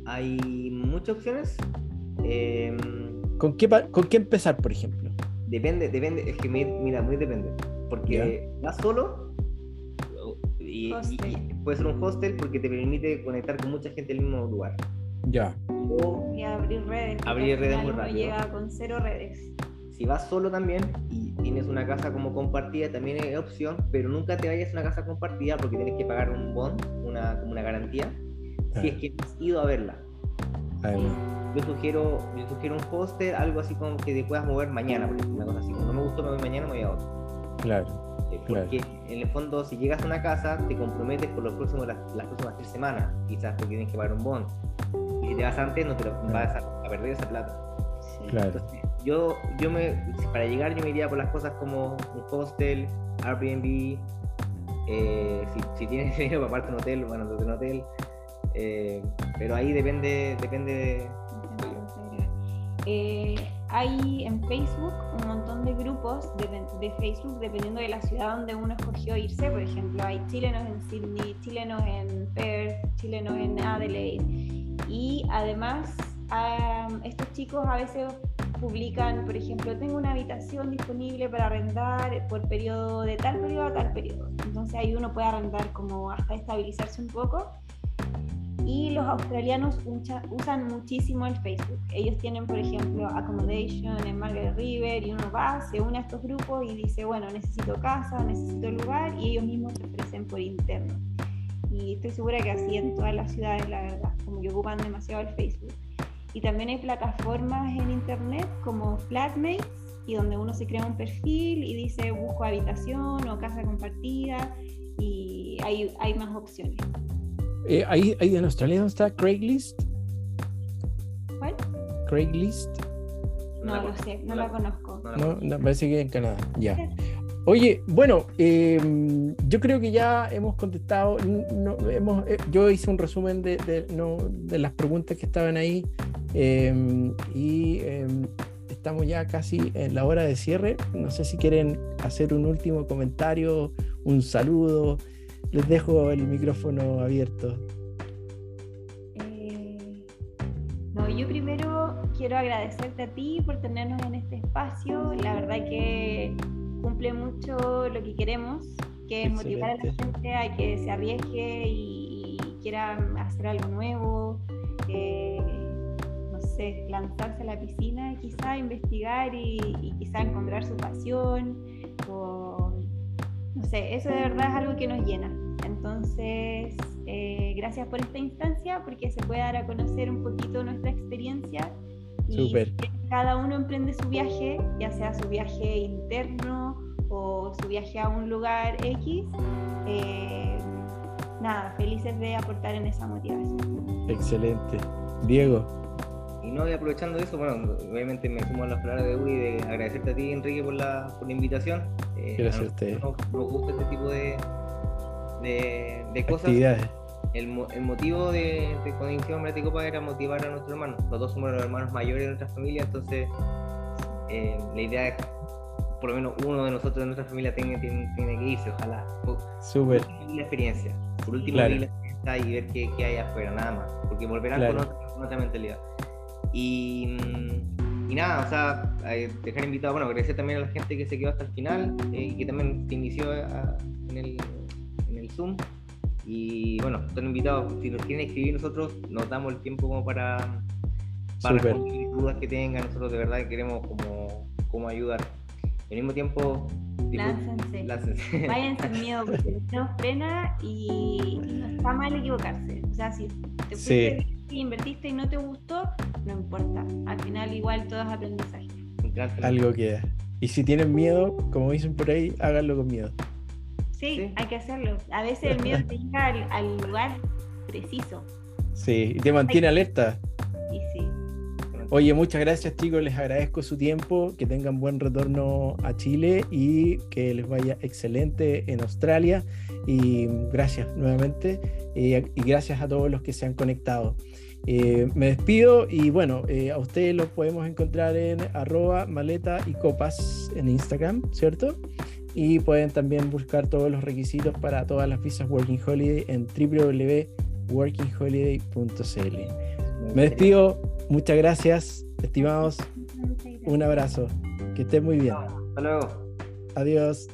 Hay muchas opciones. eh, ¿Con qué, ¿Con qué empezar, por ejemplo? depende, depende, es que mi- mira, muy depende. Porque vas solo y, y- puede ser un hostel porque te permite conectar con mucha gente en el mismo lugar. Ya, O Y abrir redes. Abrir redes muy rápido. llega con cero redes. si vas solo también y tienes una casa como compartida, también es opción, pero nunca te vayas a una casa compartida porque tienes que pagar un bond, una, como una garantía, si es que has ido a verla. además. Yo sugiero, yo sugiero un hostel, algo así como que te puedas mover mañana, por ejemplo, una cosa así. Como no me gustó, me voy mañana, me voy a otro. Claro, Claro. Porque en el fondo, si llegas a una casa, te comprometes por los próximos, las, las próximas tres semanas, quizás porque tienes que pagar un bond. Y si te vas antes, no te lo, vas a, a perder esa plata. claro. Entonces, yo, yo me, para llegar, yo me iría por las cosas como un hostel, Airbnb, eh, si, si tienes [laughs] dinero para aparte un hotel, bueno, desde un hotel. eh, pero ahí depende, depende de- Eh, hay en Facebook un montón de grupos de, Facebook dependiendo de la ciudad donde uno escogió irse. Por ejemplo, hay chilenos en Sydney, chilenos en Perth, chilenos en Adelaide. Y además, estos chicos a veces publican, por ejemplo, tengo una habitación disponible para arrendar por periodo de tal periodo a tal periodo. Entonces ahí uno puede arrendar como hasta estabilizarse un poco y los australianos usan muchísimo el Facebook. Ellos tienen, por ejemplo, accommodation en Margaret River y uno va, se une a estos grupos y dice, bueno, necesito casa, necesito lugar y ellos mismos se ofrecen por interno. Y estoy segura que así en todas las ciudades, la verdad, como que ocupan demasiado el Facebook. Y también hay plataformas en internet como Flatmates y donde uno se crea un perfil y dice busco habitación o casa compartida y hay, hay más opciones. Eh, ahí, ahí en Australia ¿dónde está Craigslist. ¿Cuál? Craigslist. No, lo sé, no, la conozco. No, parece que en Canadá, ya. Oye, bueno, em, yo creo que ya hemos contestado, hemos, eh, yo hice un resumen de, de, las preguntas que estaban ahí em, y em, estamos ya casi en la hora de cierre. No sé si quieren hacer un último comentario, un saludo, les dejo el micrófono abierto. Eh, no, yo primero quiero agradecerte a ti por tenernos en este espacio. La verdad que cumple mucho lo que queremos, que es motivar a la gente a que se arriesgue y, quiera hacer algo nuevo. no sé, lanzarse a la piscina, quizá investigar y, y quizá encontrar su pasión o no sé, eso de verdad es algo que nos llena. Entonces, eh, gracias por esta instancia, porque se puede dar a conocer un poquito nuestra experiencia. Y cada uno emprende su viaje, ya sea su viaje interno o su viaje a un lugar X. Eh, nada, felices de aportar en esa motivación. Excelente. Diego. Y no, y aprovechando eso, bueno, obviamente me sumo a las palabras de Uri de agradecerte a ti, Enrique, por la, por la invitación. Eh, Gracias a usted. Nos, gusta este tipo de, de, cosas. El, el, motivo de, de Conexión Copa era motivar a nuestros hermanos. Los dos somos los hermanos mayores de nuestra familia, entonces eh, la idea es por lo menos uno de nosotros de nuestra familia tiene, tiene, que irse, ojalá. Súper. La experiencia. Por último, la experiencia y ver qué, qué, hay afuera, nada más. Porque volverán con, otra, mentalidad. Y, y, nada, o sea, eh, dejar invitado, bueno, agradecer también a la gente que se quedó hasta el final eh, y que también se inició en el Zoom. Y bueno, están invitados, si nos quieren escribir nosotros, nos damos el tiempo como para, para responder dudas que tengan, nosotros de verdad queremos como, como ayudar. Al mismo tiempo, láncense. láncense. [laughs] Váyanse sin miedo, porque no frena y, no está mal equivocarse. O sea, si te fuiste y invertiste y no te gustó, no importa. Al final igual todo es aprendizaje. Algo queda. Y si tienen miedo, como dicen por ahí, háganlo con miedo. Sí, hay que hacerlo. A veces el miedo te llega al, lugar preciso. Sí, y te mantiene alerta. Y sí. Oye, muchas gracias chicos, les agradezco su tiempo, que tengan buen retorno a Chile y que les vaya excelente en Australia. Y gracias nuevamente y, gracias a todos los que se han conectado. Eh, me despido y bueno, eh, a ustedes los podemos encontrar en arroba maleta y copas en Instagram, ¿cierto? y pueden también buscar todos los requisitos para todas las visas Working Holiday en www.workingholiday.cl. Me despido, muchas gracias, estimados. Un abrazo, que estén muy bien. Hasta luego. Adiós.